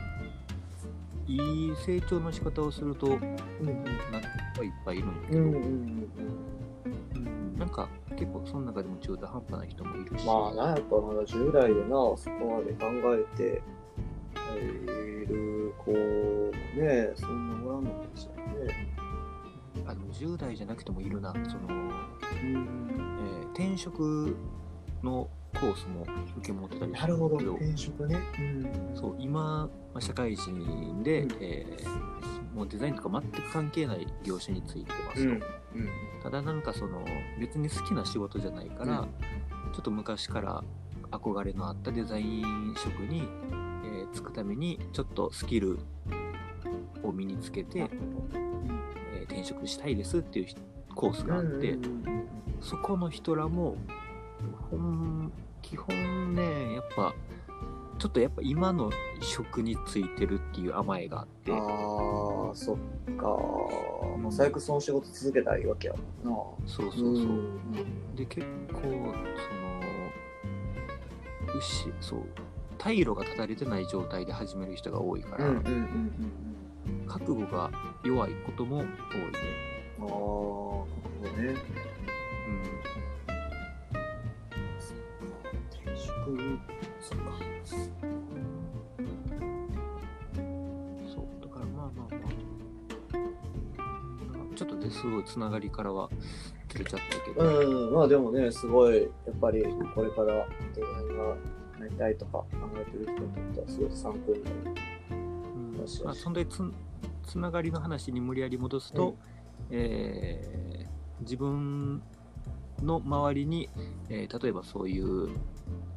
いい成長の仕方をするとうん。なはいっぱいいるんだけど、うんうんうんうんなんか結構その中でも中途半端な人もいるし、まあな、やっぱまだ10代でな、そこまで考えて入る子もね、そんなおらんのかもしれないね。あの10代じゃなくてもいるなその、うん。えー転職のコースも受け持ってたりなるほど、け転職ね。うん。そう今、まあ、社会人で、うん。えーもうデザインとか全く関係ない業種についてますと、うんうん。ただなんかその別に好きな仕事じゃないから、うん。ちょっと昔から憧れのあったデザイン職に、えー就くためにちょっとスキルを身につけて、えー転職したいですっていう人コースがあって、うんうんうんそこの人らも基本ねやっぱちょっとやっぱ今の職についてるっていう甘えがあって。ああそっか、もう最悪その仕事続けたらいいわけやもんな。そうそうそう、ん。で結構その牛そう退路が断たれてない状態で始める人が多いから、覚悟が弱いことも多いね、うんああなるほどね。うん、転職そっかあちょっとねすごいつながりからはずれちゃったけど、うんまあでもねすごいやっぱりこれから恋愛がなりたいとか考えてる人にとってはすごい参考になる。うん。まあ、そんでつつながりの話に無理やり戻すと、うん。えー自分の周りに、えー例えばそういう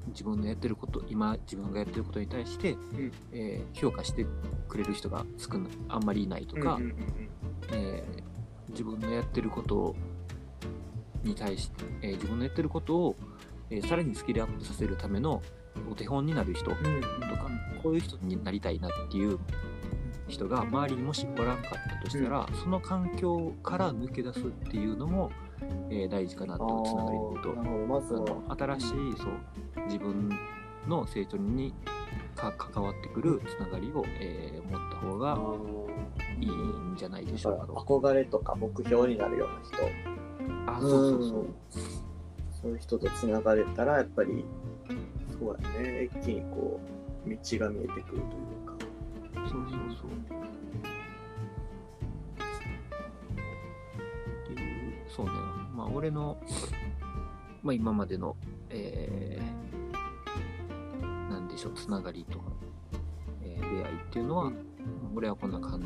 自分のやってること今自分がやってることに対して、ん。えー評価してくれる人が少なあんまりいないとか、うんうん。えー自分のやってることに対して、えー自分のやってることを、えーさらにスキルアップさせるためのお手本になる人とうん。うんか、こういう人になりたいなっていう人が周りにもしおらんかったとしたら、その環境から抜け出すっていうのも、えー大事かなあとつながりで言うと。ま新しいそう自分の成長にか関わってくるつながりを、えー持った方がいいんじゃないでしょうか。憧れとか目標になるような人あそうそうそう。そういう人とつながれたらやっぱりそうやね一気にこう道が見えてくるというかそうそうそう。っていう、そうね。まあ、俺の、まあ、今までの、えー、なんでしょう、つながりとか、えー出会いっていうのは、俺はこんな感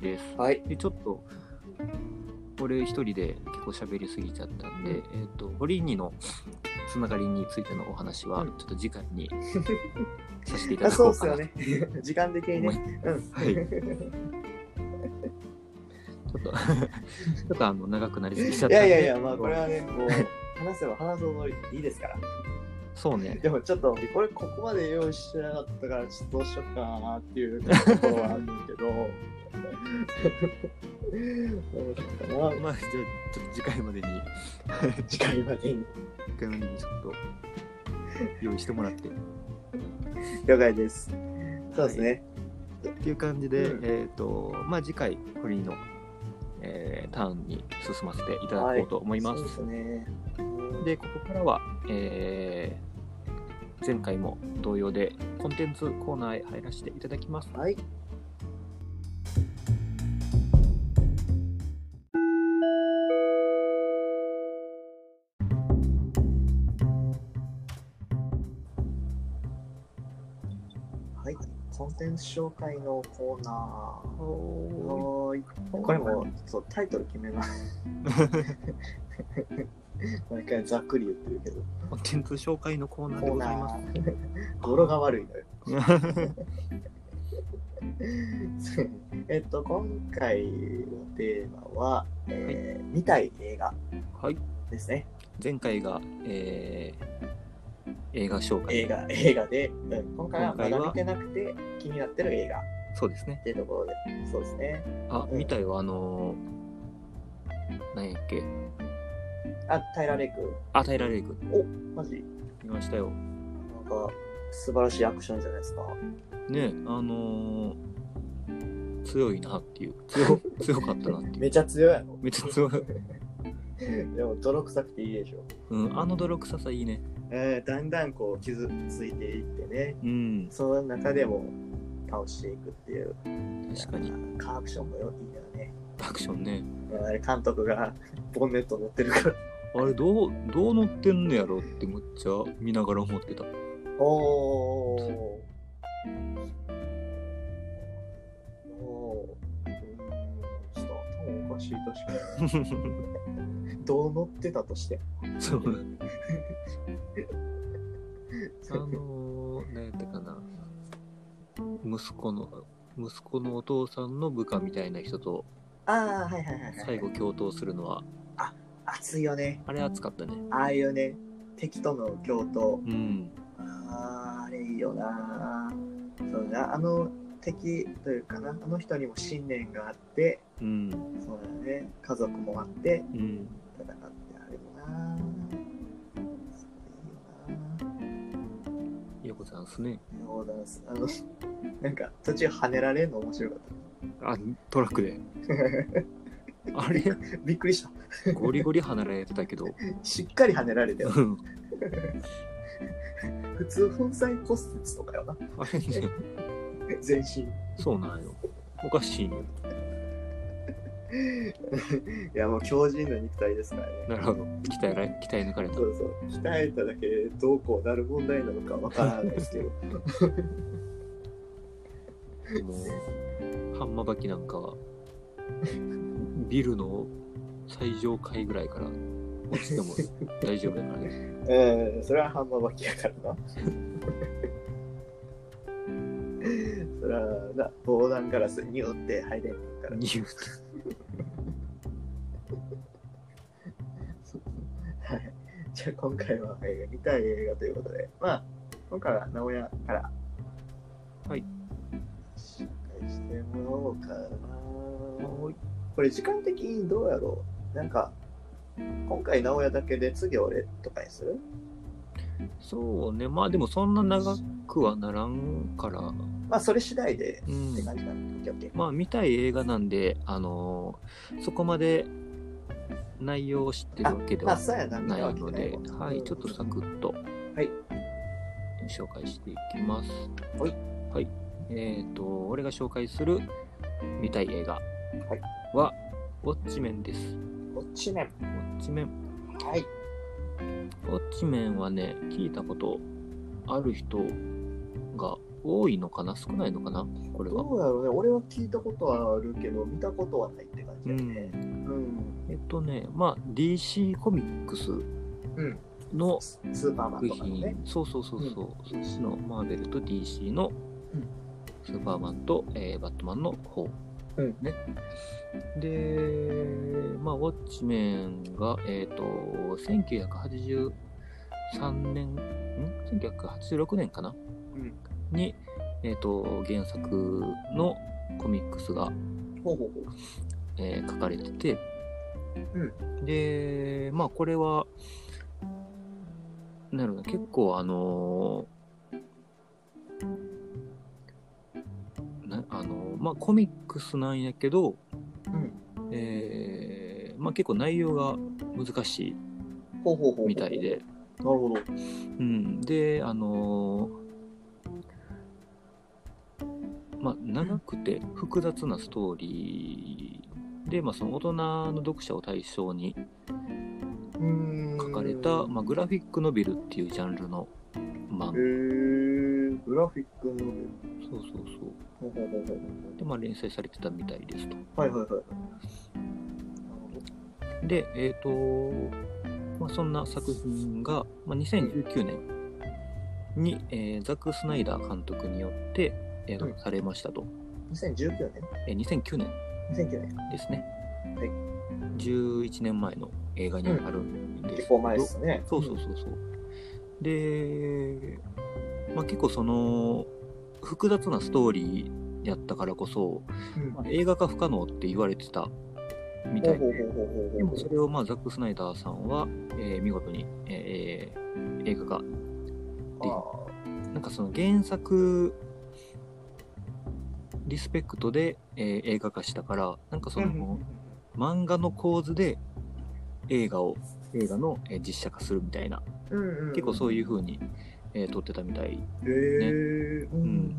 じです。はい。で、ちょっと、俺一人で結構喋りすぎちゃったんで、うん。えっ、と、堀にのつながりについてのお話は、うん。ちょっと次回に *laughs* させていたあだこうかなそうっすよね。*laughs* 時間的にね。うんはい。ちょっと、*laughs* ちょっとあの長くなりすぎちゃっいたんで。やいやいやまあこれはねもう話せば話すほどいいですからそうね。*laughs* でもちょっとこれここまで用意してなかったからちょっとどうしようかなっていう *laughs* ところはあるんだけど。*laughs* まあ、じゃあ、ちょっと次回までに、次回までに。次回までにちょっと、用意してもらって。了解です。そうですね、っていう感じで、うん。えっ、と、まあ次回、堀の、えーターンに進ませていただこうと思います。そうですねで、ここからは、えー前回も同様でコンテンツコーナーへ入らせていただきます。はいはい、コンテンツ紹介のコーナー。はーい。これもそうタイトル決めな。*laughs* *laughs* 毎回ざっくり言ってるけど。コンテンツ紹介のコーナーでございます。ー。語呂が悪いのよ。*laughs* えっと、今回のテーマは、えー見たい映画はい。ですね。前回が、えー映画紹介。映画、映画で、うん今回はまだ見てなくて気になってる映画っそうですね。ていうところで、そうですね。あ、うん見たよ、あのー、なんやっけ？あ、平レイ君、あ、平レイ君。マジ見ましたよ。なんか、素晴らしいアクションじゃないですか。ねあのー、強いなっていう。強 *laughs* 強かったなっていう。めちゃ強いやろ。めっちゃ強い。*laughs* でも、泥臭くていいでしょ。うん、あの泥臭さいいね。えーだんだんこう傷ついていってね、うん、その中でも倒していくっていう。確かに。カーアクションもよいいよね。アクションね。あれ監督がボンネット乗ってるから。あれ、どう、どう乗ってんのやろってむっちゃ見ながら思ってた。おー。おちょっと頭おかしい確かに。どう乗ってたとして。そう。*laughs* あのー、何やったかな。息子の、息子のお父さんの部下みたいな人とああ、はいはいはいはい。最後共闘するのは、熱いよね。あれ熱かったね。ああいうね、敵との共闘。うん。ああ、あれいいよな。そうだな、あの敵というかな、あの人にも信念があって、うん。そうだね、家族もあって、うん。戦ってあれもな。よよこさんですね。な。ヨーダンス、あの、*laughs* なんか途中跳ねられるの面白かっあ、トラックで。*laughs* あれ、た。びっくりした。ゴリゴリ離れてたけど。しっかり跳ねられてよ。うん *laughs* 普通、粉砕骨折とかよな。あれね、*laughs* 全身。そうなんよ。おかしいよ。*laughs* いや、もう強靭な肉体ですからね。なるほど。鍛えられ、鍛え抜かれたそ。うそう。鍛えただけでどうこうなる問題なのかわからないですけど。もう、ハンマバキなんかは、ビルの最上階ぐらいから落ちても大丈夫だからね。う *laughs* ん、それはハンマーバキやからな。*laughs* それはな、防弾ガラスによって入れんから。ニューはい。じゃあ今回は、えー見たい映画ということで、まあ、今回は直屋から、はい。紹介してもらおうかな。これ時間的にどうやろう？なんか、今回直屋だけで次俺とかにする？そうね。まあでもそんな長くはならんから、まあ、それ次第でうんって感じかな。オッケーオッケーまあ見たい映画なんで、あのーそこまで内容を知ってるわけでまあ、はな。ないので、はい、ちょっとサクッと、はい紹介していきます。はい。はい。えっ、と、俺が紹介する見たい映画は、ウォッチメンです。こっち面。ウォッチメン。はい。ウォッチメンはね、聞いたことある人が多いのかな？少ないのかな？これは。どうやろうね。俺は聞いたことはあるけど、見たことはないって感じだよね。うん。えっとね、まあ、DC コミックスうん。のスーパーマン作とかのね品。、そうそうそうそう、そっちのマーベルと DC のうんスーパーマンと、えーバットマンの方、うんね。で、まあ、ウォッチメンが、えっ、と、1983年、ん ?1986 年かな？うん。に、えっ、と、原作のコミックスが、ほうほうほう。えー書かれてて、うんで、まあこれは、なるほど、結構あのーなあのーまあコミックスなんやけど、うん。えーまあ結構内容が難しい。みたいで、なるほど。うん、で、あのーまあ長くて複雑なストーリーで、まあその大人の読者を対象に。書かれた、まあ、グラフィックノベルっていうジャンルの漫グラフィックの。そうそうそう。ほうで、まあ、連載されてたみたいですと。はいはいはい。なるで、えっ、と、まあ、そんな作品が、まあ、2019年に、えーザック・スナイダー監督によって映画化されましたと。ほど。2019年？えー2009年 ?2009 年。ですね。はい11年前の映画になるんですけど、結構前ですね。そうそうそうそう。で、まあ、結構その複雑なストーリーやったからこそ、うん。まあ映画化不可能って言われてたみたいで、でもそれをまあザック・スナイダーさんは、えー見事に、えー映画化。あなんかその原作リスペクトで、えー映画化したから、なんかそーの、漫画の構図で映画を、映画の、えー実写化するみたいな、結構そういう風に、えー撮ってたみたいへえ。うん。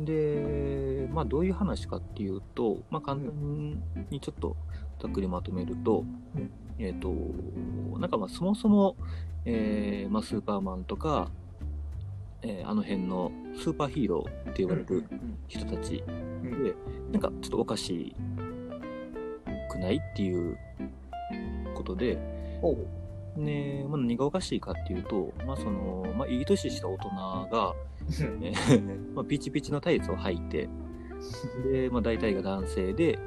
んで、まあ、どういう話かっていうと、まあ、簡単にちょっとざっくりまとめると、うん。えっ、と、なんかまあそもそも、えーまあ、スーパーマンとか、えーあの辺のスーパーヒーローって言われる人たちうん。で、なんかちょっとおかしくないっていうことで、ほうほで、まあ、何がおかしいかっていうと、まあそのまあ、いい年した大人が、えー *laughs* まあ、ピチピチのタイツを履いて、*laughs* で、まあ、大体が男性で、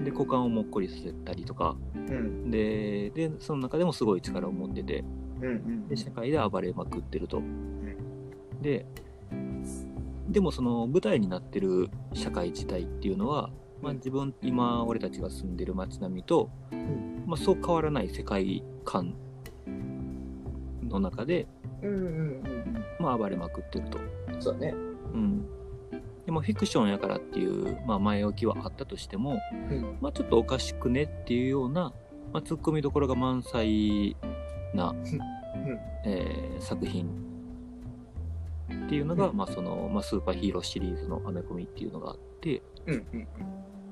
で股間をもっこりさせたりとかうん。ででその中でもすごい力を持っててうんうんで社会で暴れまくってると。ででもその舞台になってる社会自体っていうのは、まあ、自分今俺たちが住んでる街並みと、ん。まあ、そう変わらない世界観の中で、うんうんうん。まあ、暴れまくってると。うんそうだね。うん。でもフィクションやからっていう、まあ、前置きはあったとしても、うん。まあ、ちょっとおかしくねっていうような、まあ、ツッコミどころが満載な、えー作品っていうのが、うん。まあそのまあ、スーパーヒーローシリーズのアメコミっていうのがあってうんうん。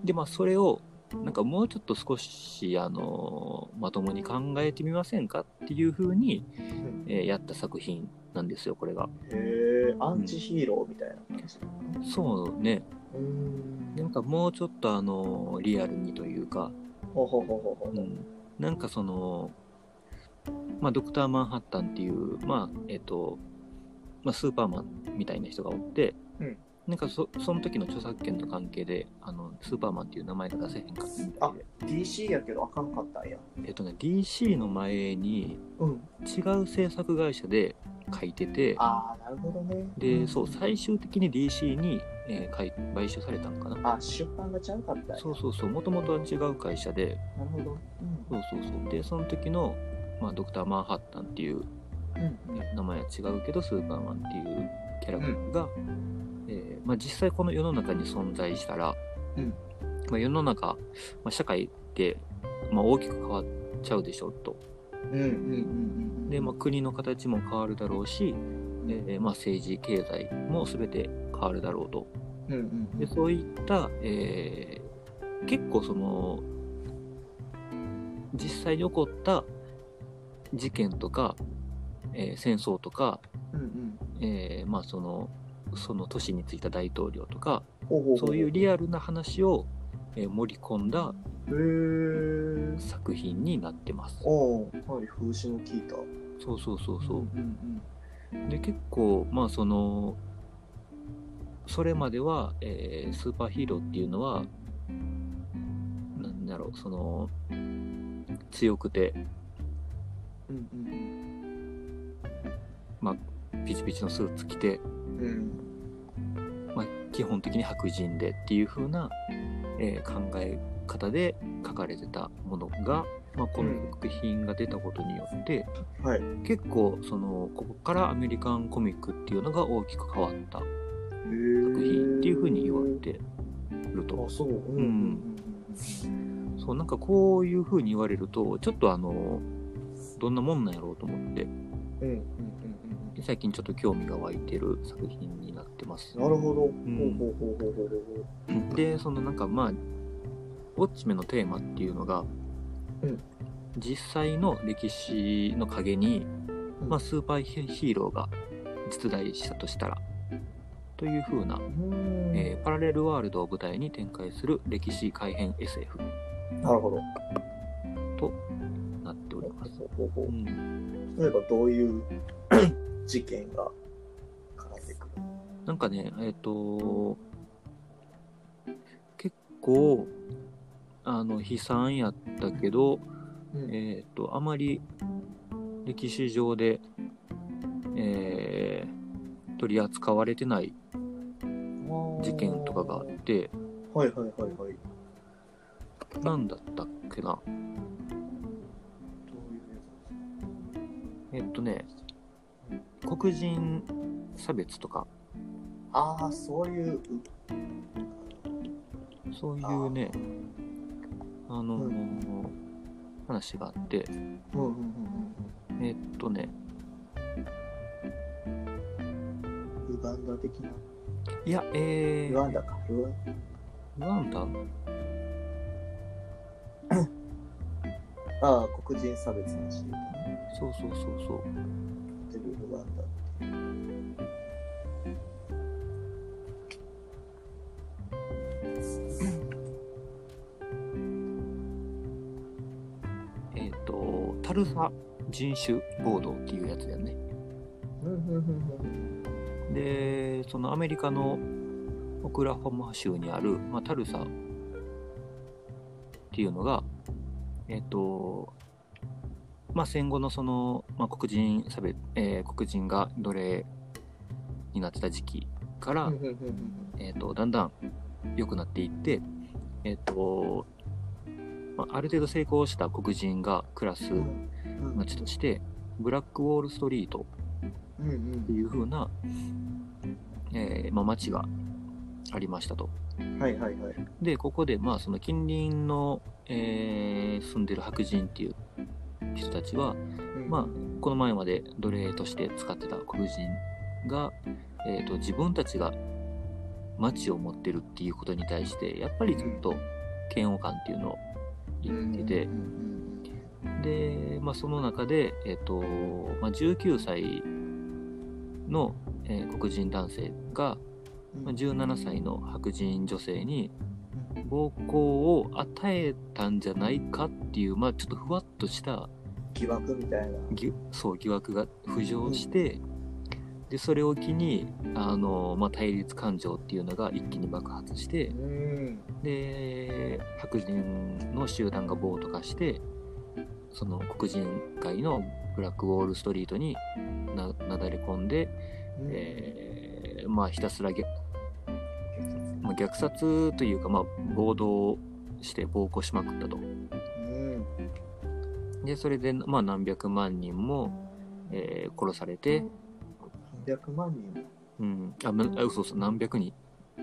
で、まあ、それをなんかもうちょっと少し、あのまともに考えてみませんかっていうふうに、うん。えーやった作品なんですよこれが。へえアンチヒーローみたいな感じそうね。うん。なんかもうちょっと、あのリアルにというか、ほうほうほうほうほう。うん、なんかその、まあ、ドクター・マンハッタンっていう、まあえっとまあ、スーパーマンみたいな人がおって、うんなんかそその時の著作権の関係であのスーパーマンっていう名前が出せへんかったみたいで、DC やけどあかんかったんや。えっとね、DC の前にうん。違う制作会社で書いててああなるほどね。でそう最終的に DC に、えー買い買収されたんかな。あ出版がちゃうかったんや。そうそうそうもともとは違う会社で。なるほど。そうそうそう。でその時の、まあ、ドクター・マンハッタンっていううんね名前は違うけどスーパーマンっていうキャラクターが、えーまあ、実際この世の中に存在したら、うん。まあ、世の中、まあ、社会って、まあ、大きく変わっちゃうでしょうとで、まあ、国の形も変わるだろうし、えーまあ、政治経済も全て変わるだろうと。でそういった、えー結構その実際に起こった事件とか、えー戦争とか、うんうん。えーまあそのその都市についた大統領とかそういうリアルな話を、えー盛り込んだ作品になってます。おおかなり風刺の効いた。そうそうそうそう。んで結構まあそのそれまでは、えースーパーヒーローっていうのはなんだろうその強くてうんうんピチピチのスーツ着て、うん。うんまあ、基本的に白人でっていう風な、えー考え方で書かれてたものが、まあ、この作品が出たことによって、はい。結構そのここからアメリカンコミックっていうのが大きく変わった作作品っていう風に言われてると。あ。そう。うんうんそうなんかこういう風に言われるとちょっとあのどんなもんなんやろうと思って最近ちょっと興味が湧いてる作品になってます。うんなるほど。ほうほんうほうほうほうほう。でそのなんかまあウォッチメンのテーマっていうのが、うん。実際の歴史の陰に、うん。まあ、スーパーヒーローが実在したとしたらという風な、うん。えーパラレルワールドを舞台に展開する歴史改変 SF なるほど。となっております。ほうほうほうう。ん。例えばどういう事件が絡んでくる。なんかね、えっ、と、結構、あの、悲惨やったけど、うん。えっ、と、あまり歴史上で、えー取り扱われてない事件とかがあって、はいはいはいはい。なんだったっけな。えっ、とね、黒人差別とか、ああそういう。そういうね、あのー話があって、うんうんうんえっ、とね、うんウガンダ的な。いや、えー、ルワンダか。ルワンダ？ああ黒人差別の話で言うとねそうそうそうそう。出るルワンダえっ、と、タルサ人種暴動っていうやつだよね。で、そのアメリカのオクラホマ州にある、まあ、タルサっていうのが、えっ、と、まあ、戦後のその、まあ、黒人差別、えー黒人が奴隷になってた時期から、えっ、と、だんだん良くなっていって、えっ、と、まあ、ある程度成功した黒人が暮らす街として、ブラックウォールストリートっていう風な、えーまあ、街がありましたと。はいはいはい。で、ここで、まあ、その近隣の、えー住んでる白人っていう人たちは、うんまあ、この前まで奴隷として使ってた黒人が、えーと自分たちが街を持ってるっていうことに対して、やっぱりちょっと嫌悪感っていうのを言ってて、で、まあ、その中で、えっ、と、まあ、19歳の、えー黒人男性が、うん。まあ、17歳の白人女性に暴行を与えたんじゃないかっていう、まあ、ちょっとふわっとした疑惑みたいな。ぎそう疑惑が浮上して、でそれを機にあの、まあ、対立感情っていうのが一気に爆発してうん。で白人の集団が暴徒化してその黒人街のブラックウォールストリートにななだれ込んで、えーまあひたすらげ、まあ、虐殺というか、まあ、暴動して暴行しまくったと。うん。でそれで、まあ、何百万人も、えー殺されて、300万人。うん、あ、なあ嘘嘘、何百人、う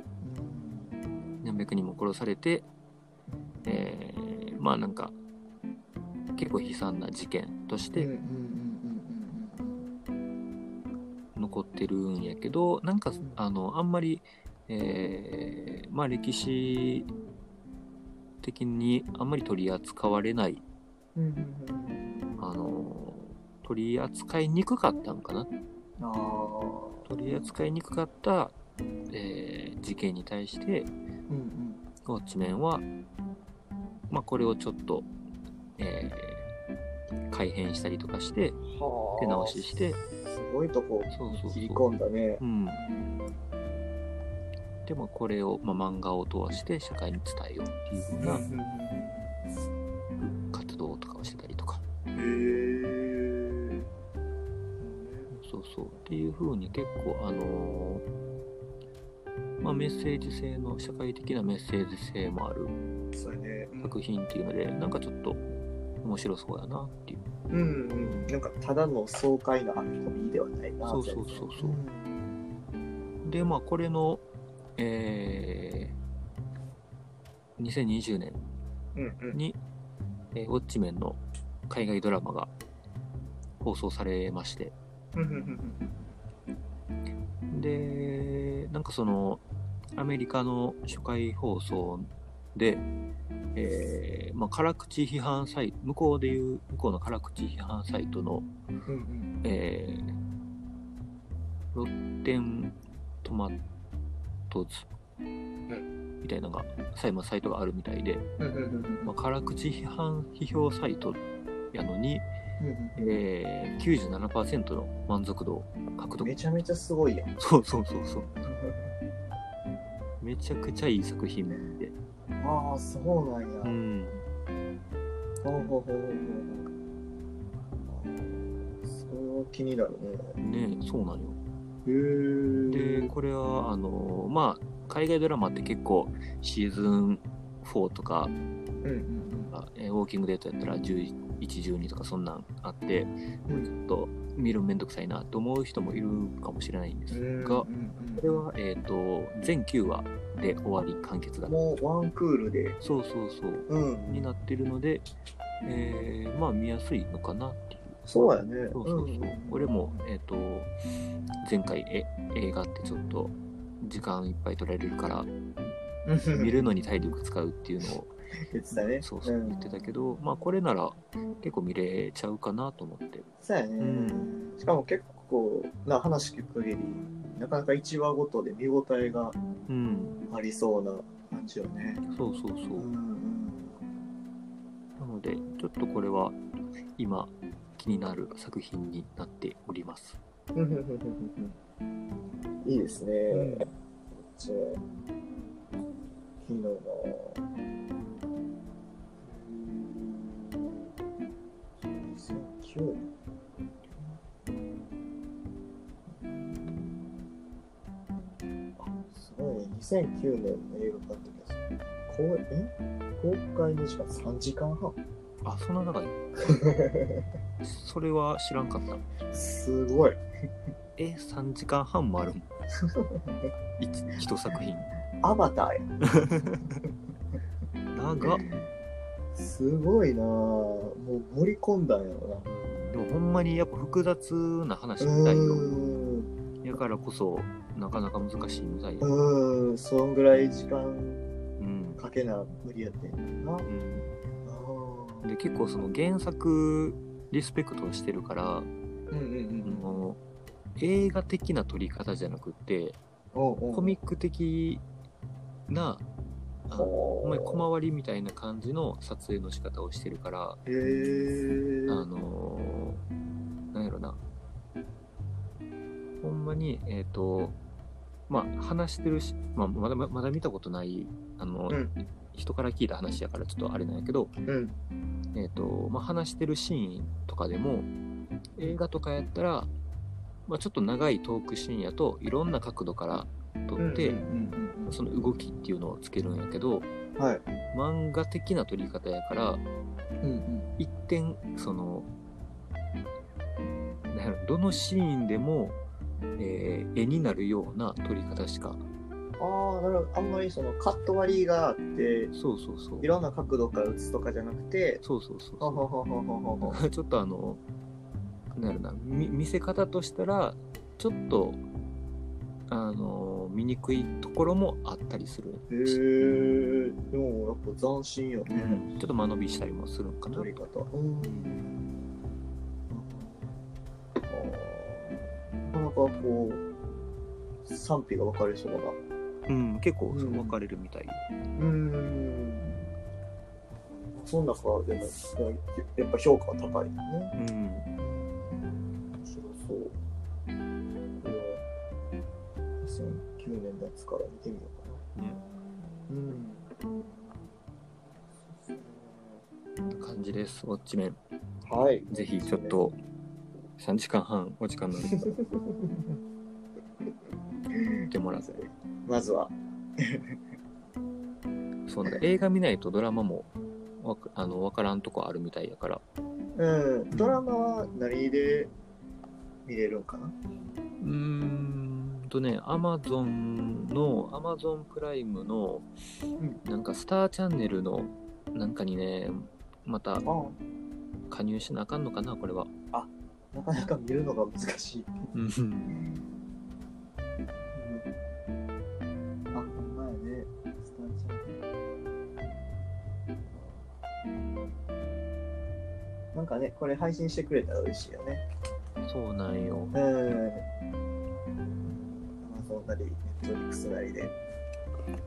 ん。何百人も殺されて、えーまあなんか、結構悲惨な事件として残ってるんやけど、なんか、あの、あんまり、えーまあ歴史的にあんまり取り扱われない、あの、取り扱いにくかったんかな。取り扱いにくかった、えー事件に対して、うんウォッチメンは、まあ、これをちょっと、えー改変したりとかして。手直しして、すごいとこ切り込んだねう。ん。でもこれを、まあ、漫画を通して社会に伝えようっていう風な活そうそう。っていう風に結構、あのーまあ、メッセージ性の、社会的なメッセージ性もある。作品っていうので、なんかちょっと面白そうやなっていう。うんうん。なんかただの爽快な遊びではないな。そうそうそうそう全で、まあ、これの、えー2020年然うんうん。に、えーウォッチメンの海外ドラマが放送されまして、うんうんうんで、なんかその、アメリカの初回放送で、えーまあ、辛口批判サイト、向こうでいう、向こうの辛口批判サイトの、うんうん。えーロッテントマトズみたいなのが、さえまサイトがあるみたいで、まあ、辛口批判批評サイトやのに、うんえー、97%の満足度を獲うん得めちゃめちゃすごいやん。そうそうそうそうめちゃくちゃいい作品でああ、そうなんや。うんほうほうほうほう。それは気になるね。ねそうなんよへえ。でこれはあのまあ海外ドラマって結構シーズン4とかうんうんあえーウォーキングデートやったら11、12とかそんなんあって、うんちょっと見るのめんどくさいなと思う人もいるかもしれないんですうん。が、うんこれは、えっ、と、全9話で終わり、完結が。もうワンクールで。そうそうそう。うん。になってるので、えーまあ見やすいのかなっていう。そうやね。そうそうそう。ん俺も、えっ、と、前回え映画ってちょっと時間いっぱい取られるから、*laughs* 見るのに体力使うっていうのを、*laughs* 言ってたね。そうそう言ってたけど、まあこれなら結構見れちゃうかなと思って。そうやね、うんしかも結構な話聞く限りなかなか1話ごとで見応えがうん。ありそうな感じよね。そうそうそう。うんうんなので、ちょっとこれは今、気になる作品になっております。いいですね。うんこっち昨日の。2009あすごいね。2009年の映画監督です。公え公開の時間3時間半？あ、そんな長い？*laughs* それは知らんかった。すごい。え、3時間半もあるん *laughs* 一一作品。アバターや。*laughs* 長っ。すごいなぁ。もう盛り込んだんやろでもほんまにやっぱ複雑な話な。みたいよ。やからこそ、なかなか難しいみたいよ。うーん、そんぐらい時間うん。かけな無理やってんな。うんあで結構その原作リスペクトしてるから、ーうんうんあの映画的な撮り方じゃなくってコミック的なほんまに小回りみたいな感じの撮影の仕方をしてるからあのーなんやろな。ほんまにえっ、とまあ話してるし、まあ、まだままだ見たことないあの、うん。人から聞いた話やからちょっとあれなんやけど、うん。えーとまあ、話してるシーンとかでも映画とかやったら、まあ、ちょっと長いトークシーンやといろんな角度から撮って、うんうんその動きっていうのをつけるんやけどうんはい。漫画的な撮り方やからうんうん。一点そのどのシーンでも、えー絵になるような撮り方しかああ、なるほど。あんまりそのカット割りがあって、そうそうそういろんな角度から映すとかじゃなくて、そうそうそうほほほほほほほ。*laughs* ちょっとあのなんやろなみ見せ方としたらちょっとあの見にくいところもあったりする、へえ、でもやっぱ斬新よね。ちょっと間延びしたりもするんかな撮り方。うん。なかなかこう、賛否が分かれそうな。うん、結構うん分かれるみたいよ、うーん。その中でも、やっぱ評価は高いよね。うん、9年のやつから見てみようかな。ねうん。こん感じですウォッチメンはい。ぜひちょっと3時間半お時間の見てもらってまずは、そうなんだ映画見ないとドラマもわかあの分からんとこあるみたいやからうん、ドラマは何で見れるんかなうんとね、アマゾンの、アマゾンプライムの、なんかスターチャンネルの、なんかにね、またあ加入しなあかんのかな、これは。なかなか見るのが難しい。うん。あ、ほんまやね。スターチャンネルなんかね、これ配信してくれたら嬉しいよね。そうなんよ。うん。Amazon なり、Netflix なりで。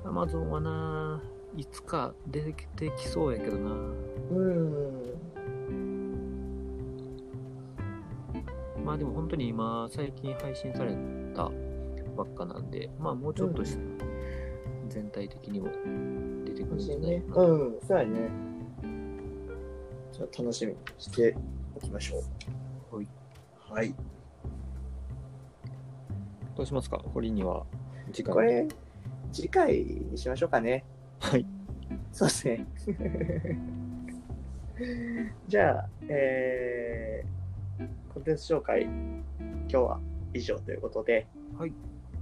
アマゾンはな、いつか出てきそうやけどな。うん。まあでも本当に今、最近配信されたばっかなんで、まあもうちょっとし、全体的にも出てくるんじゃないね。かな。うん、そうやね。じゃあ楽しみにしておきましょう。はい。はい。どうしますか？堀には時間。これ、次回にしましょうかね。はい。そうですね。*laughs* じゃあ、えー、コンテンツ紹介、今日は以上ということで、はい。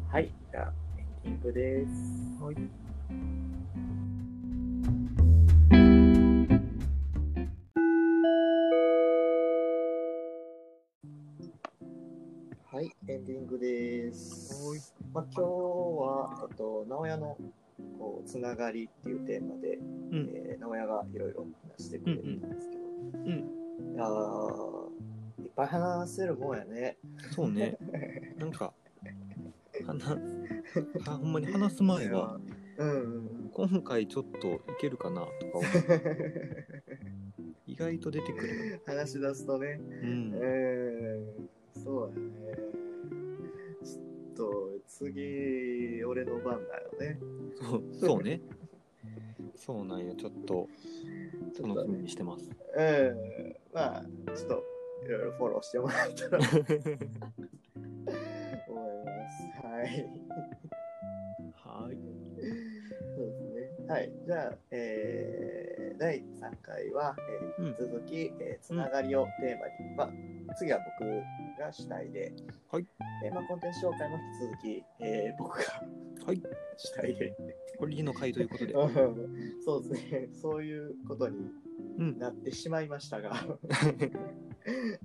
はい。じゃあ、エンディングです。はい。はい、エンディングです。はいまあ、今日は、えっと、直屋のこうつながりっていうテーマで、うんえー直屋がいろいろ話してくれてたんですけど、うん。いやーいっぱい話せるもんやね。そうね。*laughs* なんか、はな、はほんまに話す前は、うんうん今回ちょっといけるかなとか思う *laughs* 意外と出てくるよ。話し出すとね。うん。えー、そうやね。と、次、俺の番だよね。そうそうね。そうなんよ。ちょっと楽しみにしてます。うん。まあ、ちょっと、いろいろフォローしてもらえたら思います。はい。はい。そうですね。はい。じゃあ、えー、第3回は、えーうん引き続き、えーつながりをテーマに、まあ、次は僕が主体で、はい。えーまあ、コンテンツ紹介も引き続き、えー僕がはい。主体で、これ、リの回ということで。う *laughs* んそうですね。そういうことにうん。なってしまいましたが、*laughs*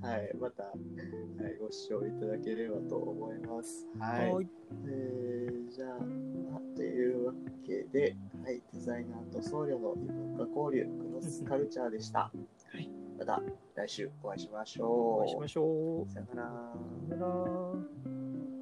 はい。また、はい、ご視聴いただければと思います。はい。はい。えーじゃあ、まあというわけで、はい、デザイナーと僧侶の異文化交流、クロスカルチャーでした。はい。また来週お会いしましょう。お会いしましょう。さよなら。さよなら。